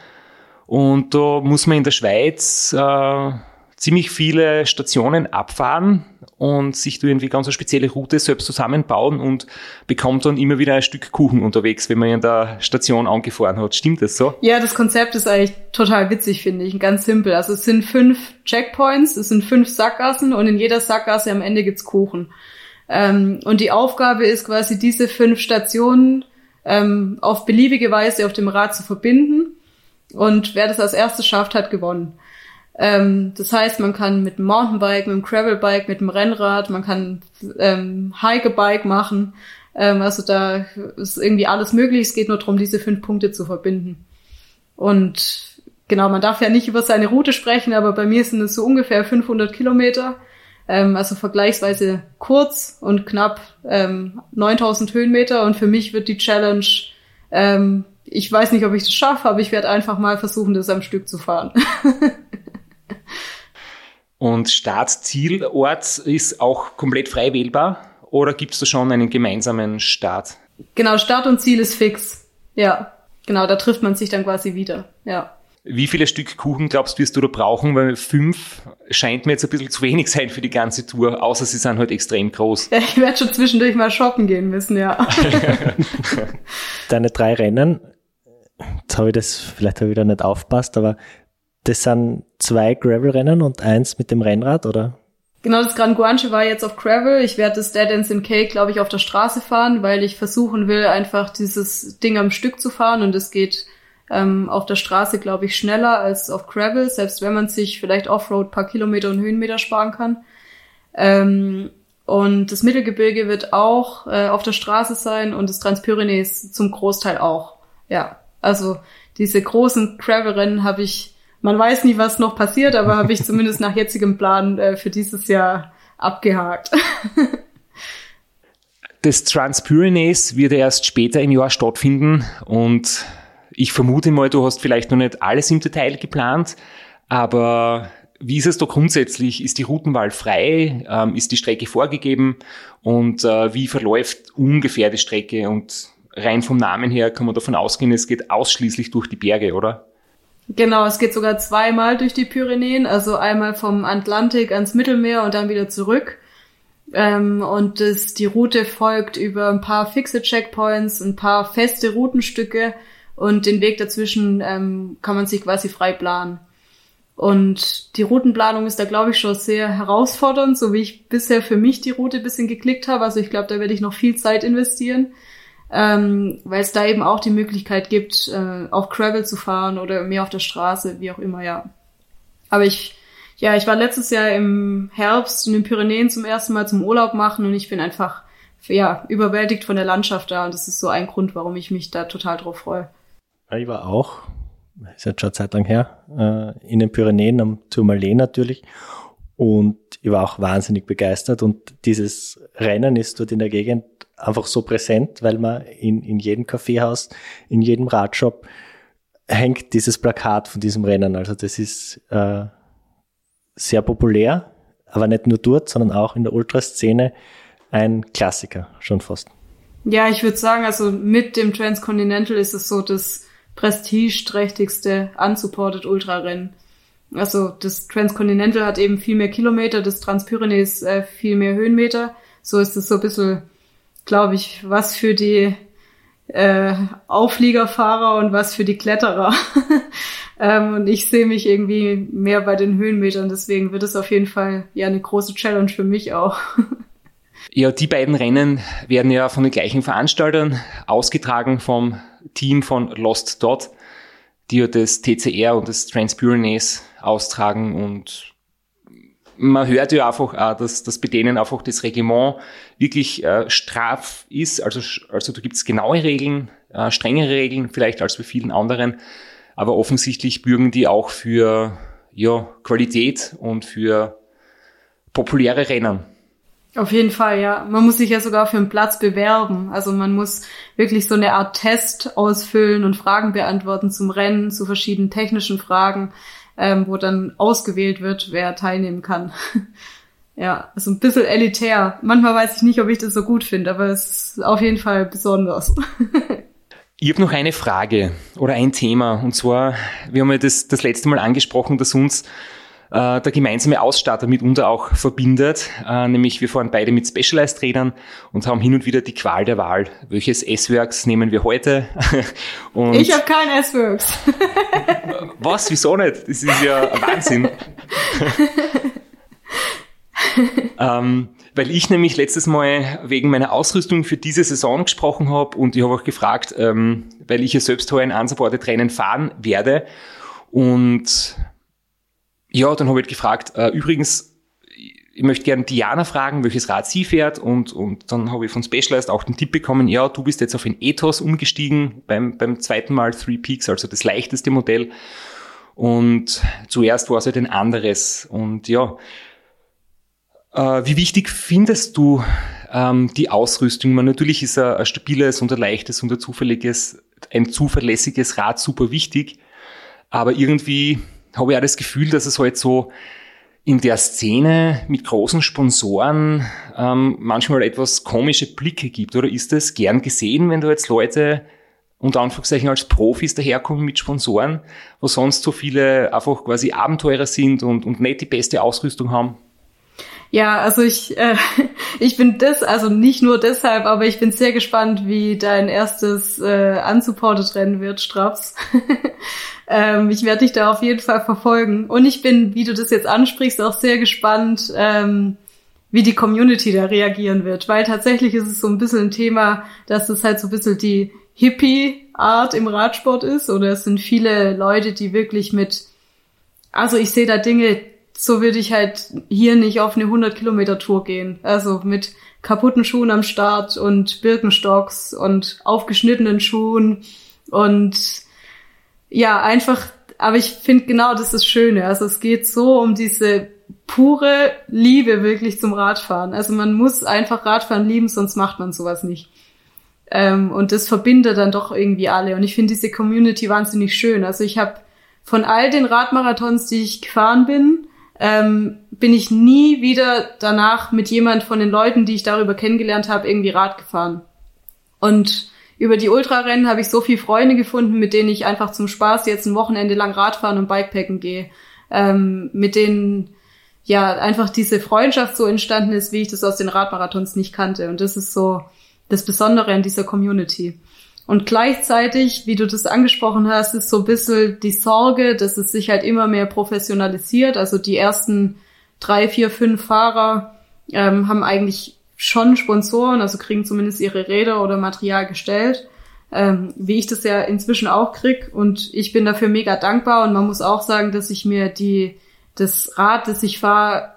Und da muss man in der Schweiz äh, ziemlich viele Stationen abfahren und sich da irgendwie ganz eine spezielle Route selbst zusammenbauen und bekommt dann immer wieder ein Stück Kuchen unterwegs, wenn man in der Station angefahren hat. Stimmt das so? Ja, das Konzept ist eigentlich total witzig, finde ich. Ganz simpel. Also es sind fünf Checkpoints, es sind fünf Sackgassen und in jeder Sackgasse am Ende gibt's Kuchen. Ähm, und die Aufgabe ist quasi, diese fünf Stationen ähm, auf beliebige Weise auf dem Rad zu verbinden. Und wer das als erstes schafft, hat gewonnen. Ähm, das heißt, man kann mit dem Mountainbike, mit dem Gravelbike, mit dem Rennrad, man kann ähm, Hikebike machen. Ähm, also da ist irgendwie alles möglich. Es geht nur darum, diese fünf Punkte zu verbinden. Und genau, man darf ja nicht über seine Route sprechen, aber bei mir sind es so ungefähr 500 Kilometer. Ähm, also vergleichsweise kurz und knapp ähm, 9000 Höhenmeter. Und für mich wird die Challenge ähm, ich weiß nicht, ob ich das schaffe, aber ich werde einfach mal versuchen, das am Stück zu fahren. Und Startzielort ist auch komplett frei wählbar oder gibt es da schon einen gemeinsamen Start? Genau, Start und Ziel ist fix. Ja, genau, da trifft man sich dann quasi wieder. Ja. Wie viele Stück Kuchen glaubst du, wirst du da brauchen? Weil fünf scheint mir jetzt ein bisschen zu wenig sein für die ganze Tour, außer sie sind halt extrem groß. Ja, ich werde schon zwischendurch mal shoppen gehen müssen, ja. Deine drei Rennen, jetzt habe ich das, vielleicht habe ich wieder nicht aufpasst, aber das sind zwei Gravel-Rennen und eins mit dem Rennrad, oder? Genau, das Gran Guanche war jetzt auf Gravel. Ich werde das Dead Ends in Cake, glaube ich, auf der Straße fahren, weil ich versuchen will, einfach dieses Ding am Stück zu fahren und es geht ähm, auf der Straße, glaube ich, schneller als auf Gravel, selbst wenn man sich vielleicht Offroad paar Kilometer und Höhenmeter sparen kann. Ähm, und das Mittelgebirge wird auch äh, auf der Straße sein und das Transpyrenees zum Großteil auch. Ja, also diese großen Gravel-Rennen habe ich man weiß nie, was noch passiert, aber habe ich zumindest nach jetzigem Plan äh, für dieses Jahr abgehakt. das Transpyrenees wird erst später im Jahr stattfinden und ich vermute mal, du hast vielleicht noch nicht alles im Detail geplant, aber wie ist es da grundsätzlich? Ist die Routenwahl frei? Ähm, ist die Strecke vorgegeben? Und äh, wie verläuft ungefähr die Strecke? Und rein vom Namen her kann man davon ausgehen, es geht ausschließlich durch die Berge, oder? Genau, es geht sogar zweimal durch die Pyrenäen, also einmal vom Atlantik ans Mittelmeer und dann wieder zurück. Ähm, und das, die Route folgt über ein paar fixe Checkpoints, ein paar feste Routenstücke und den Weg dazwischen ähm, kann man sich quasi frei planen. Und die Routenplanung ist da, glaube ich, schon sehr herausfordernd, so wie ich bisher für mich die Route bisschen geklickt habe. Also ich glaube, da werde ich noch viel Zeit investieren ähm, weil es da eben auch die Möglichkeit gibt, äh, auf Gravel zu fahren oder mehr auf der Straße, wie auch immer, ja. Aber ich, ja, ich war letztes Jahr im Herbst in den Pyrenäen zum ersten Mal zum Urlaub machen und ich bin einfach, ja, überwältigt von der Landschaft da und das ist so ein Grund, warum ich mich da total drauf freue. Ich war auch, ist jetzt schon Zeit lang her, äh, in den Pyrenäen am Tourmalet natürlich und ich war auch wahnsinnig begeistert und dieses Rennen ist dort in der Gegend einfach so präsent, weil man in, in jedem Kaffeehaus, in jedem Radshop hängt dieses Plakat von diesem Rennen. Also das ist äh, sehr populär, aber nicht nur dort, sondern auch in der Ultraszene ein Klassiker schon fast. Ja, ich würde sagen, also mit dem Transcontinental ist es so das prestigeträchtigste unsupported Ultrarennen. Also das Transcontinental hat eben viel mehr Kilometer, das Transpyrenees äh, viel mehr Höhenmeter. So ist es so ein bisschen glaube ich, was für die äh, Aufliegerfahrer und was für die Kletterer. ähm, und ich sehe mich irgendwie mehr bei den Höhenmetern, deswegen wird es auf jeden Fall ja eine große Challenge für mich auch. ja, die beiden Rennen werden ja von den gleichen Veranstaltern ausgetragen vom Team von Lost Dot. die ja das TCR und das Transpyranase austragen und man hört ja einfach auch, dass, dass bei denen einfach das Reglement wirklich äh, straff ist. Also, also da gibt es genaue Regeln, äh, strengere Regeln vielleicht als bei vielen anderen. Aber offensichtlich bürgen die auch für ja, Qualität und für populäre Rennen. Auf jeden Fall, ja. Man muss sich ja sogar für einen Platz bewerben. Also man muss wirklich so eine Art Test ausfüllen und Fragen beantworten zum Rennen, zu verschiedenen technischen Fragen, ähm, wo dann ausgewählt wird, wer teilnehmen kann. ja, also ein bisschen elitär. Manchmal weiß ich nicht, ob ich das so gut finde, aber es ist auf jeden Fall besonders. Ich habe noch eine Frage oder ein Thema. Und zwar, wir haben ja das, das letzte Mal angesprochen, dass uns äh, der gemeinsame Ausstatter mitunter auch verbindet. Äh, nämlich wir fahren beide mit Specialized-Rädern und haben hin und wieder die Qual der Wahl. Welches S-Works nehmen wir heute? ich habe kein S-Works. was? Wieso nicht? Das ist ja Wahnsinn. ähm, weil ich nämlich letztes Mal wegen meiner Ausrüstung für diese Saison gesprochen habe und ich habe auch gefragt, ähm, weil ich ja selbst heuer ein unsupported Rennen fahren werde und ja, dann habe ich gefragt, äh, übrigens, ich möchte gerne Diana fragen, welches Rad sie fährt und, und dann habe ich von Specialized auch den Tipp bekommen, ja, du bist jetzt auf ein Ethos umgestiegen beim, beim zweiten Mal Three Peaks, also das leichteste Modell und zuerst war es halt ein anderes und ja, äh, wie wichtig findest du ähm, die Ausrüstung? Man, natürlich ist ein, ein stabiles und ein leichtes und ein zuverlässiges, ein zuverlässiges Rad super wichtig, aber irgendwie habe ich auch das Gefühl, dass es halt so in der Szene mit großen Sponsoren ähm, manchmal etwas komische Blicke gibt. Oder ist das gern gesehen, wenn da jetzt Leute unter Anführungszeichen als Profis daherkommen mit Sponsoren, wo sonst so viele einfach quasi Abenteurer sind und, und nicht die beste Ausrüstung haben? Ja, also ich, äh, ich bin das, also nicht nur deshalb, aber ich bin sehr gespannt, wie dein erstes äh, unsupported Rennen wird, Straps. ähm, ich werde dich da auf jeden Fall verfolgen. Und ich bin, wie du das jetzt ansprichst, auch sehr gespannt, ähm, wie die Community da reagieren wird. Weil tatsächlich ist es so ein bisschen ein Thema, dass es halt so ein bisschen die Hippie-Art im Radsport ist. Oder es sind viele Leute, die wirklich mit, also ich sehe da Dinge, so würde ich halt hier nicht auf eine 100 Kilometer Tour gehen. Also mit kaputten Schuhen am Start und Birkenstocks und aufgeschnittenen Schuhen und ja, einfach, aber ich finde genau das ist das Schöne. Also es geht so um diese pure Liebe wirklich zum Radfahren. Also man muss einfach Radfahren lieben, sonst macht man sowas nicht. Ähm, und das verbindet dann doch irgendwie alle. Und ich finde diese Community wahnsinnig schön. Also ich habe von all den Radmarathons, die ich gefahren bin, ähm, bin ich nie wieder danach mit jemand von den Leuten, die ich darüber kennengelernt habe, irgendwie Rad gefahren. Und über die Ultrarennen habe ich so viele Freunde gefunden, mit denen ich einfach zum Spaß jetzt ein Wochenende lang Radfahren und Bikepacken gehe. Ähm, mit denen ja einfach diese Freundschaft so entstanden ist, wie ich das aus den Radmarathons nicht kannte. Und das ist so das Besondere an dieser Community. Und gleichzeitig, wie du das angesprochen hast, ist so ein bisschen die Sorge, dass es sich halt immer mehr professionalisiert. Also die ersten drei, vier, fünf Fahrer ähm, haben eigentlich schon Sponsoren, also kriegen zumindest ihre Räder oder Material gestellt, ähm, wie ich das ja inzwischen auch krieg. Und ich bin dafür mega dankbar. Und man muss auch sagen, dass ich mir die das Rad, das ich fahre,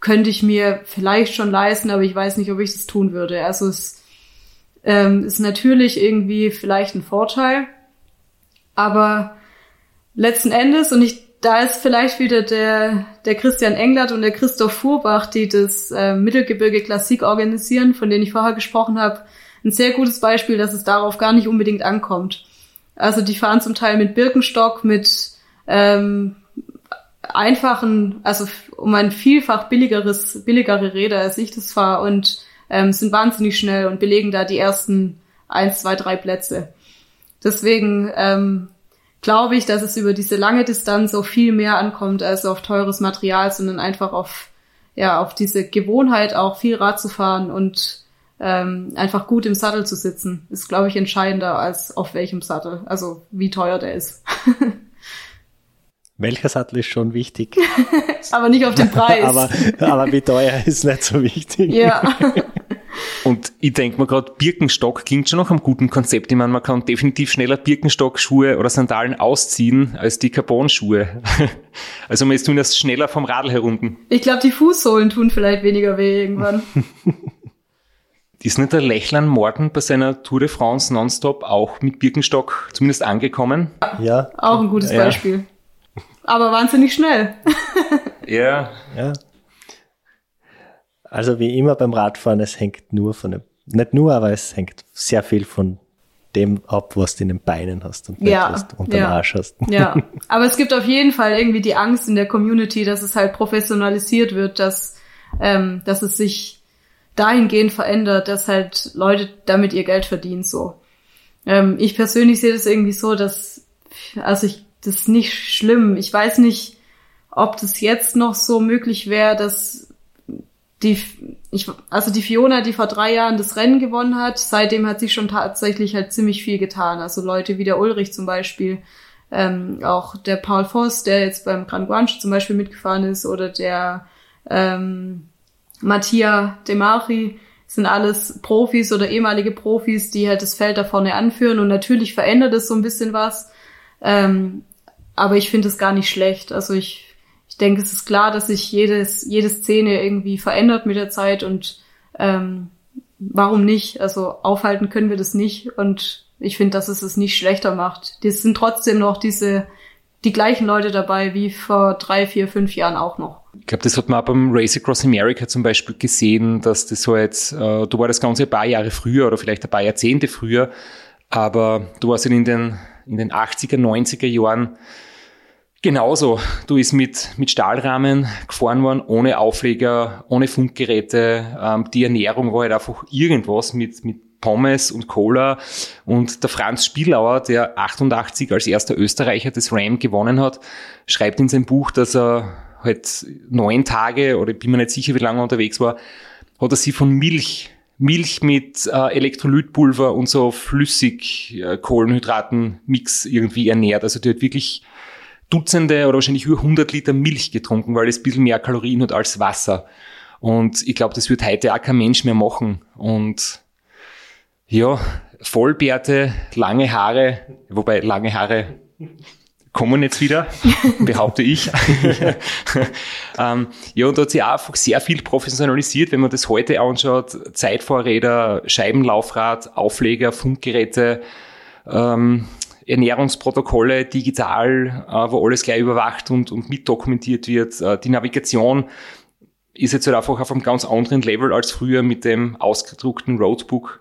könnte ich mir vielleicht schon leisten, aber ich weiß nicht, ob ich das tun würde. Also es ähm, ist natürlich irgendwie vielleicht ein Vorteil, aber letzten Endes, und ich, da ist vielleicht wieder der, der Christian Englert und der Christoph Fuhrbach, die das äh, Mittelgebirge Klassik organisieren, von denen ich vorher gesprochen habe, ein sehr gutes Beispiel, dass es darauf gar nicht unbedingt ankommt. Also die fahren zum Teil mit Birkenstock, mit ähm, einfachen, also um ein vielfach billigeres, billigere Räder, als ich das fahre und ähm, sind wahnsinnig schnell und belegen da die ersten eins, zwei, drei Plätze. Deswegen ähm, glaube ich, dass es über diese lange Distanz so viel mehr ankommt als auf teures Material, sondern einfach auf ja auf diese Gewohnheit auch viel Rad zu fahren und ähm, einfach gut im Sattel zu sitzen, ist glaube ich entscheidender als auf welchem Sattel, also wie teuer der ist. Welcher Sattel ist schon wichtig? aber nicht auf den Preis. aber, aber wie teuer ist nicht so wichtig. ja. Und ich denke mir gerade, Birkenstock klingt schon noch einem guten Konzept. Ich meine, man kann definitiv schneller Birkenstock-Schuhe oder Sandalen ausziehen als die Carbon-Schuhe. Also man ist zumindest schneller vom Radl herunten. Ich glaube, die Fußsohlen tun vielleicht weniger weh irgendwann. Ist nicht der Lechlan Morgan bei seiner Tour de France Nonstop auch mit Birkenstock zumindest angekommen? Ja. Auch ein gutes Ja. Beispiel. Aber wahnsinnig schnell. Ja. Ja. Also wie immer beim Radfahren, es hängt nur von dem, nicht nur, aber es hängt sehr viel von dem ab, was du in den Beinen hast und nicht, Ja, was du unterm ja. Arsch hast. Ja, aber es gibt auf jeden Fall irgendwie die Angst in der Community, dass es halt professionalisiert wird, dass, ähm, dass es sich dahingehend verändert, dass halt Leute damit ihr Geld verdienen, so. Ähm, ich persönlich sehe das irgendwie so, dass, also ich, das ist nicht schlimm. Ich weiß nicht, ob das jetzt noch so möglich wäre, dass die, ich, also die Fiona, die vor drei Jahren das Rennen gewonnen hat, seitdem hat sich schon tatsächlich halt ziemlich viel getan. Also Leute wie der Ulrich zum Beispiel, ähm, auch der Paul Voss, der jetzt beim Grand Guanche zum Beispiel mitgefahren ist, oder der ähm, Mattia De Mari, sind alles Profis oder ehemalige Profis, die halt das Feld da vorne anführen. Und natürlich verändert es so ein bisschen was. Ähm, aber ich finde es gar nicht schlecht. Also ich, ich denke, es ist klar, dass sich jedes, jede Szene irgendwie verändert mit der Zeit und ähm, warum nicht? Also aufhalten können wir das nicht und ich finde, dass es es nicht schlechter macht. Es sind trotzdem noch diese, die gleichen Leute dabei wie vor drei, vier, fünf Jahren auch noch. Ich glaube, das hat man auch beim Race Across America zum Beispiel gesehen, dass das so jetzt, äh, du war das Ganze ein paar Jahre früher oder vielleicht ein paar Jahrzehnte früher, aber du warst in den, in den 80er, 90er Jahren genauso. Du bist mit, mit Stahlrahmen gefahren worden, ohne Aufleger, ohne Funkgeräte. Ähm, die Ernährung war halt einfach irgendwas mit, mit Pommes und Cola. Und der Franz Spielauer, der 88 als erster Österreicher das Ram gewonnen hat, schreibt in seinem Buch, dass er halt neun Tage, oder ich bin mir nicht sicher, wie lange er unterwegs war, hat er sie von Milch, Milch mit äh, Elektrolytpulver und so flüssig äh, Kohlenhydraten-Mix irgendwie ernährt. Also die hat wirklich Dutzende oder wahrscheinlich über 100 Liter Milch getrunken, weil es ein bisschen mehr Kalorien hat als Wasser. Und ich glaube, das wird heute auch kein Mensch mehr machen. Und ja, Vollbärte, lange Haare, wobei lange Haare kommen jetzt wieder, behaupte ich. ähm, ja, und da hat sich auch einfach sehr viel professionalisiert, wenn man das heute anschaut. Zeitfahrräder, Scheibenlaufrad, Aufleger, Funkgeräte, ähm, Ernährungsprotokolle digital, äh, wo alles gleich überwacht und, und mitdokumentiert wird. Äh, die Navigation ist jetzt halt einfach auf einem ganz anderen Level als früher mit dem ausgedruckten Roadbook.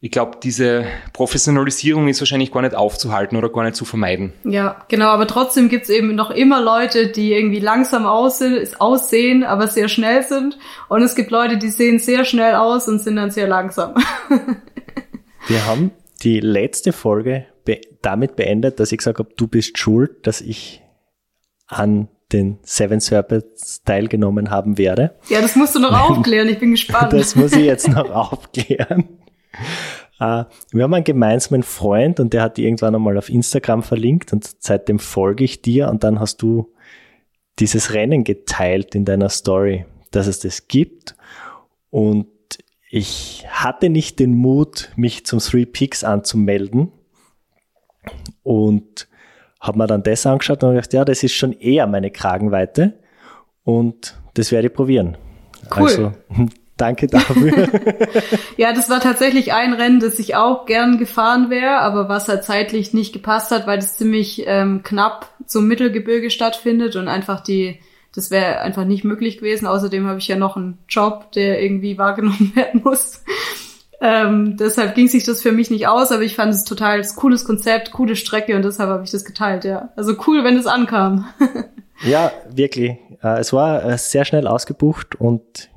Ich glaube, diese Professionalisierung ist wahrscheinlich gar nicht aufzuhalten oder gar nicht zu vermeiden. Ja, genau, aber trotzdem gibt's eben noch immer Leute, die irgendwie langsam aussehen, aussehen, aber sehr schnell sind. Und es gibt Leute, die sehen sehr schnell aus und sind dann sehr langsam. Wir haben die letzte Folge damit beendet, dass ich gesagt habe, du bist schuld, dass ich an den Seven Serpents teilgenommen haben werde. ja, das musst du noch aufklären, ich bin gespannt. Das muss ich jetzt noch aufklären. Äh, wir haben einen gemeinsamen Freund und der hat die irgendwann einmal auf Instagram verlinkt und seitdem folge ich dir und dann hast du dieses Rennen geteilt in deiner Story, dass es das gibt und ich hatte nicht den Mut, mich zum Three Peaks anzumelden und habe mir dann das angeschaut und gedacht, ja, das ist schon eher meine Kragenweite und das werde ich probieren. Cool. Also, danke dafür. Ja, das war tatsächlich ein Rennen, das ich auch gern gefahren wäre, aber was halt zeitlich nicht gepasst hat, weil das ziemlich ähm, knapp zum Mittelgebirge stattfindet und einfach die, das wäre einfach nicht möglich gewesen. Außerdem habe ich ja noch einen Job, der irgendwie wahrgenommen werden muss. Ähm, deshalb ging sich das für mich nicht aus, aber ich fand es total das cooles Konzept, coole Strecke und deshalb habe ich das geteilt, ja. Also cool, wenn es ankam. Ja, wirklich. Äh, Es war äh, sehr schnell ausgebucht und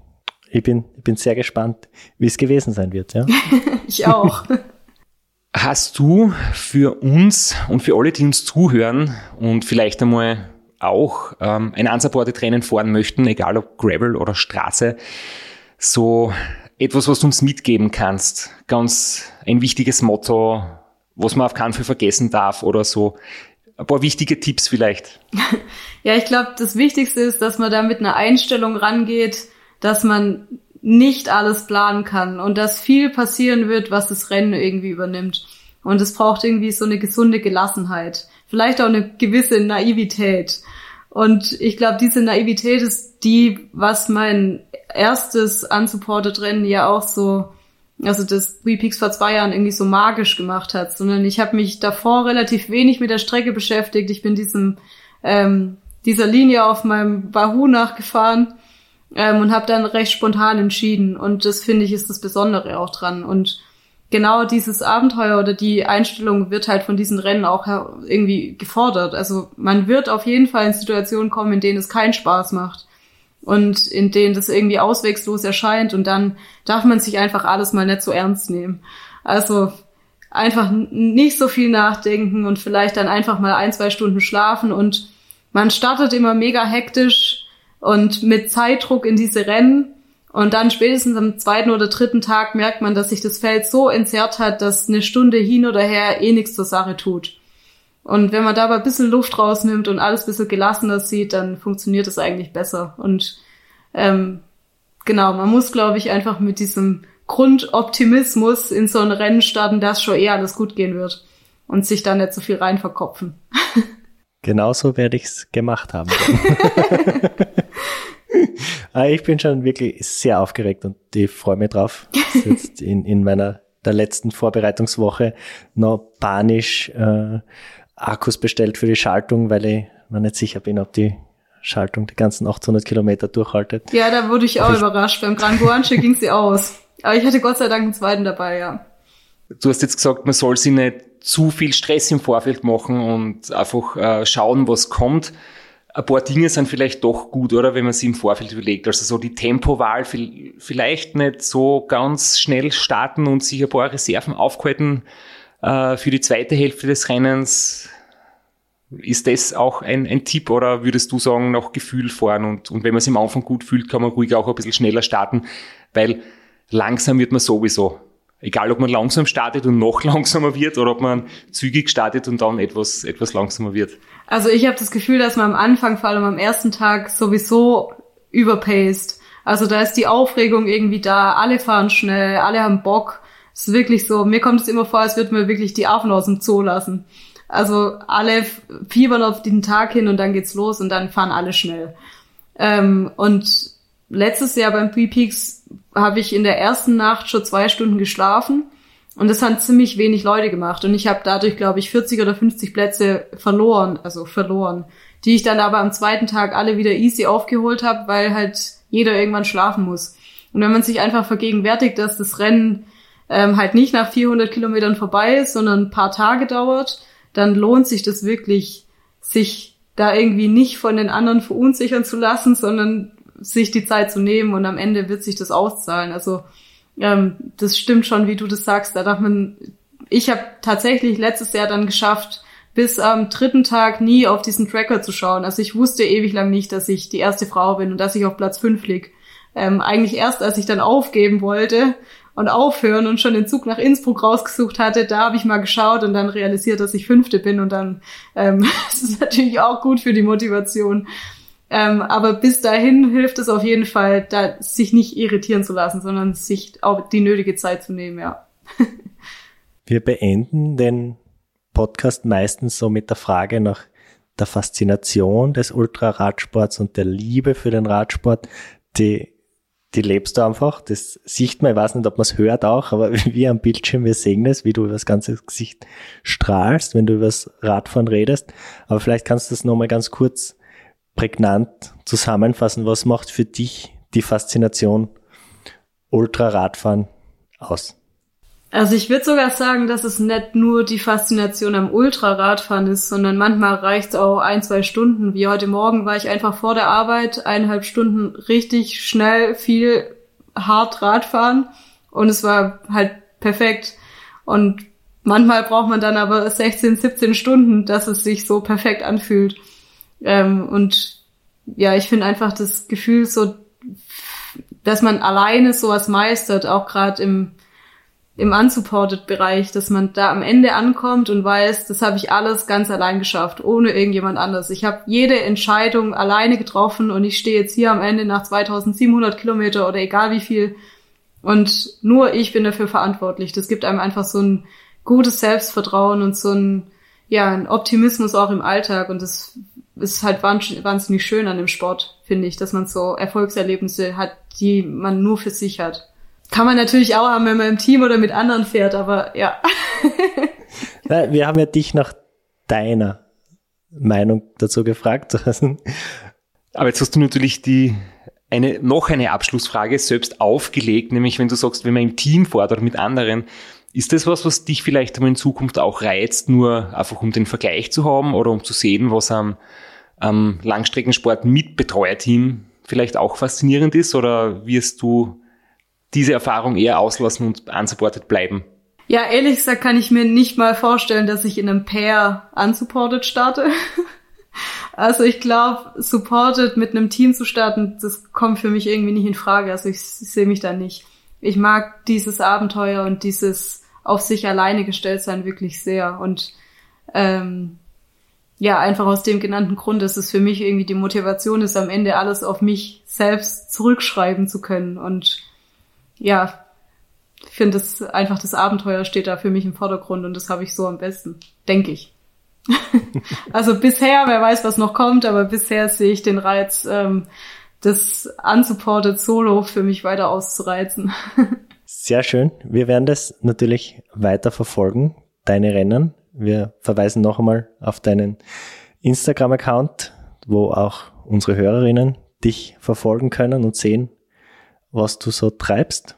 ich bin, ich bin sehr gespannt, wie es gewesen sein wird. Ja. ich auch. Hast du für uns und für alle, die uns zuhören und vielleicht einmal auch ähm, ein unsupported Rennen fahren möchten, egal ob Gravel oder Straße, so etwas, was du uns mitgeben kannst? Ganz ein wichtiges Motto, was man auf keinen Fall vergessen darf oder so. Ein paar wichtige Tipps vielleicht. Ja, ich glaube, das Wichtigste ist, dass man da mit einer Einstellung rangeht, dass man nicht alles planen kann und dass viel passieren wird, was das Rennen irgendwie übernimmt. Und es braucht irgendwie so eine gesunde Gelassenheit. Vielleicht auch eine gewisse Naivität. Und ich glaube, diese Naivität ist die, was mein erstes unsupported Rennen ja auch so, also das Three Peaks vor zwei Jahren irgendwie so magisch gemacht hat, sondern ich habe mich davor relativ wenig mit der Strecke beschäftigt. Ich bin diesem ähm, dieser Linie auf meinem Wahoo nachgefahren ähm, und habe dann recht spontan entschieden. Und das finde ich ist das Besondere auch dran. Und genau dieses Abenteuer oder die Einstellung wird halt von diesen Rennen auch irgendwie gefordert. Also man wird auf jeden Fall in Situationen kommen, in denen es keinen Spaß macht und in denen das irgendwie auswegslos erscheint und dann darf man sich einfach alles mal nicht so ernst nehmen. Also einfach nicht so viel nachdenken und vielleicht dann einfach mal ein, zwei Stunden schlafen und man startet immer mega hektisch und mit Zeitdruck in diese Rennen. Und dann spätestens am zweiten oder dritten Tag merkt man, dass sich das Feld so entzerrt hat, dass eine Stunde hin oder her eh nichts zur Sache tut. Und wenn man dabei ein bisschen Luft rausnimmt und alles ein bisschen gelassener sieht, dann funktioniert es eigentlich besser. Und ähm, genau, man muss, glaube ich, einfach mit diesem Grundoptimismus in so ein Rennen starten, dass schon eher alles gut gehen wird und sich da nicht so viel rein verkopfen. Genauso werde ich es gemacht haben. Ah, ich bin schon wirklich sehr aufgeregt und ich freue mich drauf. Jetzt in, in meiner der letzten Vorbereitungswoche noch panisch äh, Akkus bestellt für die Schaltung, weil ich mir nicht sicher bin, ob die Schaltung die ganzen 800 Kilometer durchhaltet. Ja, da wurde ich auch ich überrascht. Beim Gran Guanche ging sie aus. Aber ich hatte Gott sei Dank einen zweiten dabei, ja. Du hast jetzt gesagt, man soll sie nicht zu viel Stress im Vorfeld machen und einfach äh, schauen, was kommt. Ein paar Dinge sind vielleicht doch gut, oder, wenn man sie im Vorfeld überlegt. Also so die Tempowahl vielleicht nicht so ganz schnell starten und sich ein paar Reserven aufhalten äh, für die zweite Hälfte des Rennens. Ist das auch ein, ein Tipp oder würdest du sagen, nach Gefühl fahren und, und wenn man es im Anfang gut fühlt, kann man ruhig auch ein bisschen schneller starten, weil langsam wird man sowieso egal ob man langsam startet und noch langsamer wird oder ob man zügig startet und dann etwas, etwas langsamer wird. Also ich habe das Gefühl, dass man am Anfang, vor allem am ersten Tag, sowieso überpaced. Also da ist die Aufregung irgendwie da, alle fahren schnell, alle haben Bock. Es ist wirklich so, mir kommt es immer vor, als würde man wirklich die Affen aus dem Zoo lassen. Also alle fiebern auf den Tag hin und dann geht's los und dann fahren alle schnell. Ähm, und letztes Jahr beim Three Peaks habe ich in der ersten Nacht schon zwei Stunden geschlafen und das haben ziemlich wenig Leute gemacht und ich habe dadurch, glaube ich, 40 oder 50 Plätze verloren, also verloren, die ich dann aber am zweiten Tag alle wieder easy aufgeholt habe, weil halt jeder irgendwann schlafen muss. Und wenn man sich einfach vergegenwärtigt, dass das Rennen ähm, halt nicht nach 400 Kilometern vorbei ist, sondern ein paar Tage dauert, dann lohnt sich das wirklich, sich da irgendwie nicht von den anderen verunsichern zu lassen, sondern sich die Zeit zu nehmen und am Ende wird sich das auszahlen. Also ähm, das stimmt schon, wie du das sagst. Da darf man. Ich habe tatsächlich letztes Jahr dann geschafft, bis am dritten Tag nie auf diesen Tracker zu schauen. Also ich wusste ewig lang nicht, dass ich die erste Frau bin und dass ich auf Platz fünf lieg. Ähm, eigentlich erst, als ich dann aufgeben wollte und aufhören und schon den Zug nach Innsbruck rausgesucht hatte, da habe ich mal geschaut und dann realisiert, dass ich Fünfte bin und dann ähm, das ist natürlich auch gut für die Motivation. Ähm, aber bis dahin hilft es auf jeden Fall, da sich nicht irritieren zu lassen, sondern sich auch die nötige Zeit zu nehmen, ja. Wir beenden den Podcast meistens so mit der Frage nach der Faszination des Ultraradsports und der Liebe für den Radsport, die, die lebst du einfach. Das sieht man, ich weiß nicht, ob man es hört auch, aber wie am Bildschirm, wir sehen es, wie du über das ganze Gesicht strahlst, wenn du über das Radfahren redest. Aber vielleicht kannst du das nochmal ganz kurz prägnant zusammenfassen, was macht für dich die Faszination Ultraradfahren aus? Also ich würde sogar sagen, dass es nicht nur die Faszination am Ultraradfahren ist, sondern manchmal reicht es auch ein, zwei Stunden. Wie heute Morgen war ich einfach vor der Arbeit eineinhalb Stunden richtig schnell viel hart Radfahren und es war halt perfekt. Und manchmal braucht man dann aber 16, 17 Stunden, dass es sich so perfekt anfühlt. Ähm, und ja, ich finde einfach das Gefühl so, dass man alleine sowas meistert, auch gerade im im Unsupported-Bereich, dass man da am Ende ankommt und weiß, das habe ich alles ganz allein geschafft, ohne irgendjemand anders. Ich habe jede Entscheidung alleine getroffen und ich stehe jetzt hier am Ende nach 2700 Kilometer oder egal wie viel und nur ich bin dafür verantwortlich. Das gibt einem einfach so ein gutes Selbstvertrauen und so ein, ja, ein Optimismus auch im Alltag und das ist halt wahnsinnig schön an dem Sport, finde ich, dass man so Erfolgserlebnisse hat, die man nur für sich hat. Kann man natürlich auch haben, wenn man im Team oder mit anderen fährt, aber ja. Wir haben ja dich nach deiner Meinung dazu gefragt. aber jetzt hast du natürlich die eine, noch eine Abschlussfrage selbst aufgelegt, nämlich wenn du sagst, wenn man im Team fährt oder mit anderen, ist das was, was dich vielleicht in Zukunft auch reizt, nur einfach um den Vergleich zu haben oder um zu sehen, was am, am Langstreckensport mit Betreuerteam vielleicht auch faszinierend ist? Oder wirst du diese Erfahrung eher auslassen und unsupported bleiben? Ja, ehrlich gesagt kann ich mir nicht mal vorstellen, dass ich in einem Pair unsupported starte. also ich glaube, supported mit einem Team zu starten, das kommt für mich irgendwie nicht in Frage. Also ich, sehe mich da nicht. Ich mag dieses Abenteuer und dieses auf sich alleine gestellt sein wirklich sehr. Und ähm, ja, einfach aus dem genannten Grund, dass es für mich irgendwie die Motivation ist, am Ende alles auf mich selbst zurückschreiben zu können und ja, ich finde es einfach das Abenteuer steht da für mich im Vordergrund und das habe ich so am besten, denke ich. also bisher, wer weiß, was noch kommt, aber bisher sehe ich den Reiz, ähm, das unsupported Solo für mich weiter auszureizen. Sehr schön. Wir werden das natürlich weiter verfolgen, deine Rennen. Wir verweisen noch einmal auf deinen Instagram-Account, wo auch unsere Hörerinnen dich verfolgen können und sehen, was du so treibst.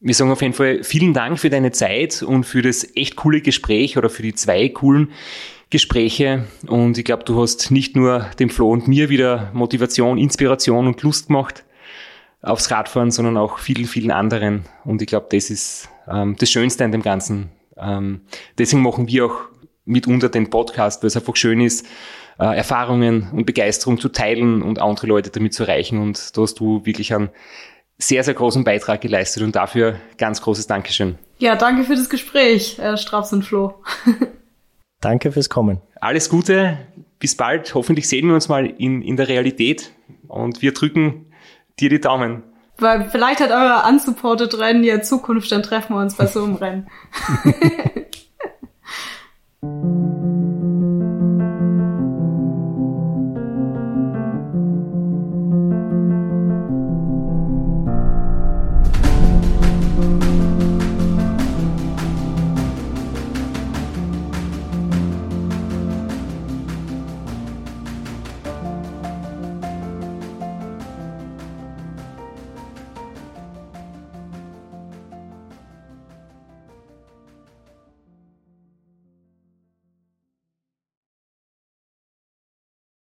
Wir sagen auf jeden Fall vielen Dank für deine Zeit und für das echt coole Gespräch oder für die zwei coolen Gespräche. Und ich glaube, du hast nicht nur dem Flo und mir wieder Motivation, Inspiration und Lust gemacht aufs Radfahren, sondern auch vielen, vielen anderen. Und ich glaube, das ist ähm, das Schönste an dem Ganzen. Ähm, deswegen machen wir auch mitunter den Podcast, weil es einfach schön ist, äh, Erfahrungen und Begeisterung zu teilen und andere Leute damit zu erreichen. Und da hast du wirklich einen sehr, sehr großen Beitrag geleistet und dafür ganz großes Dankeschön. Ja, danke für das Gespräch, äh, Strauß und Flo. danke fürs Kommen. Alles Gute, bis bald. Hoffentlich sehen wir uns mal in, in der Realität und wir drücken dir die Daumen. Weil vielleicht hat euer unsupported Rennen ja Zukunft, dann treffen wir uns bei so einem Rennen.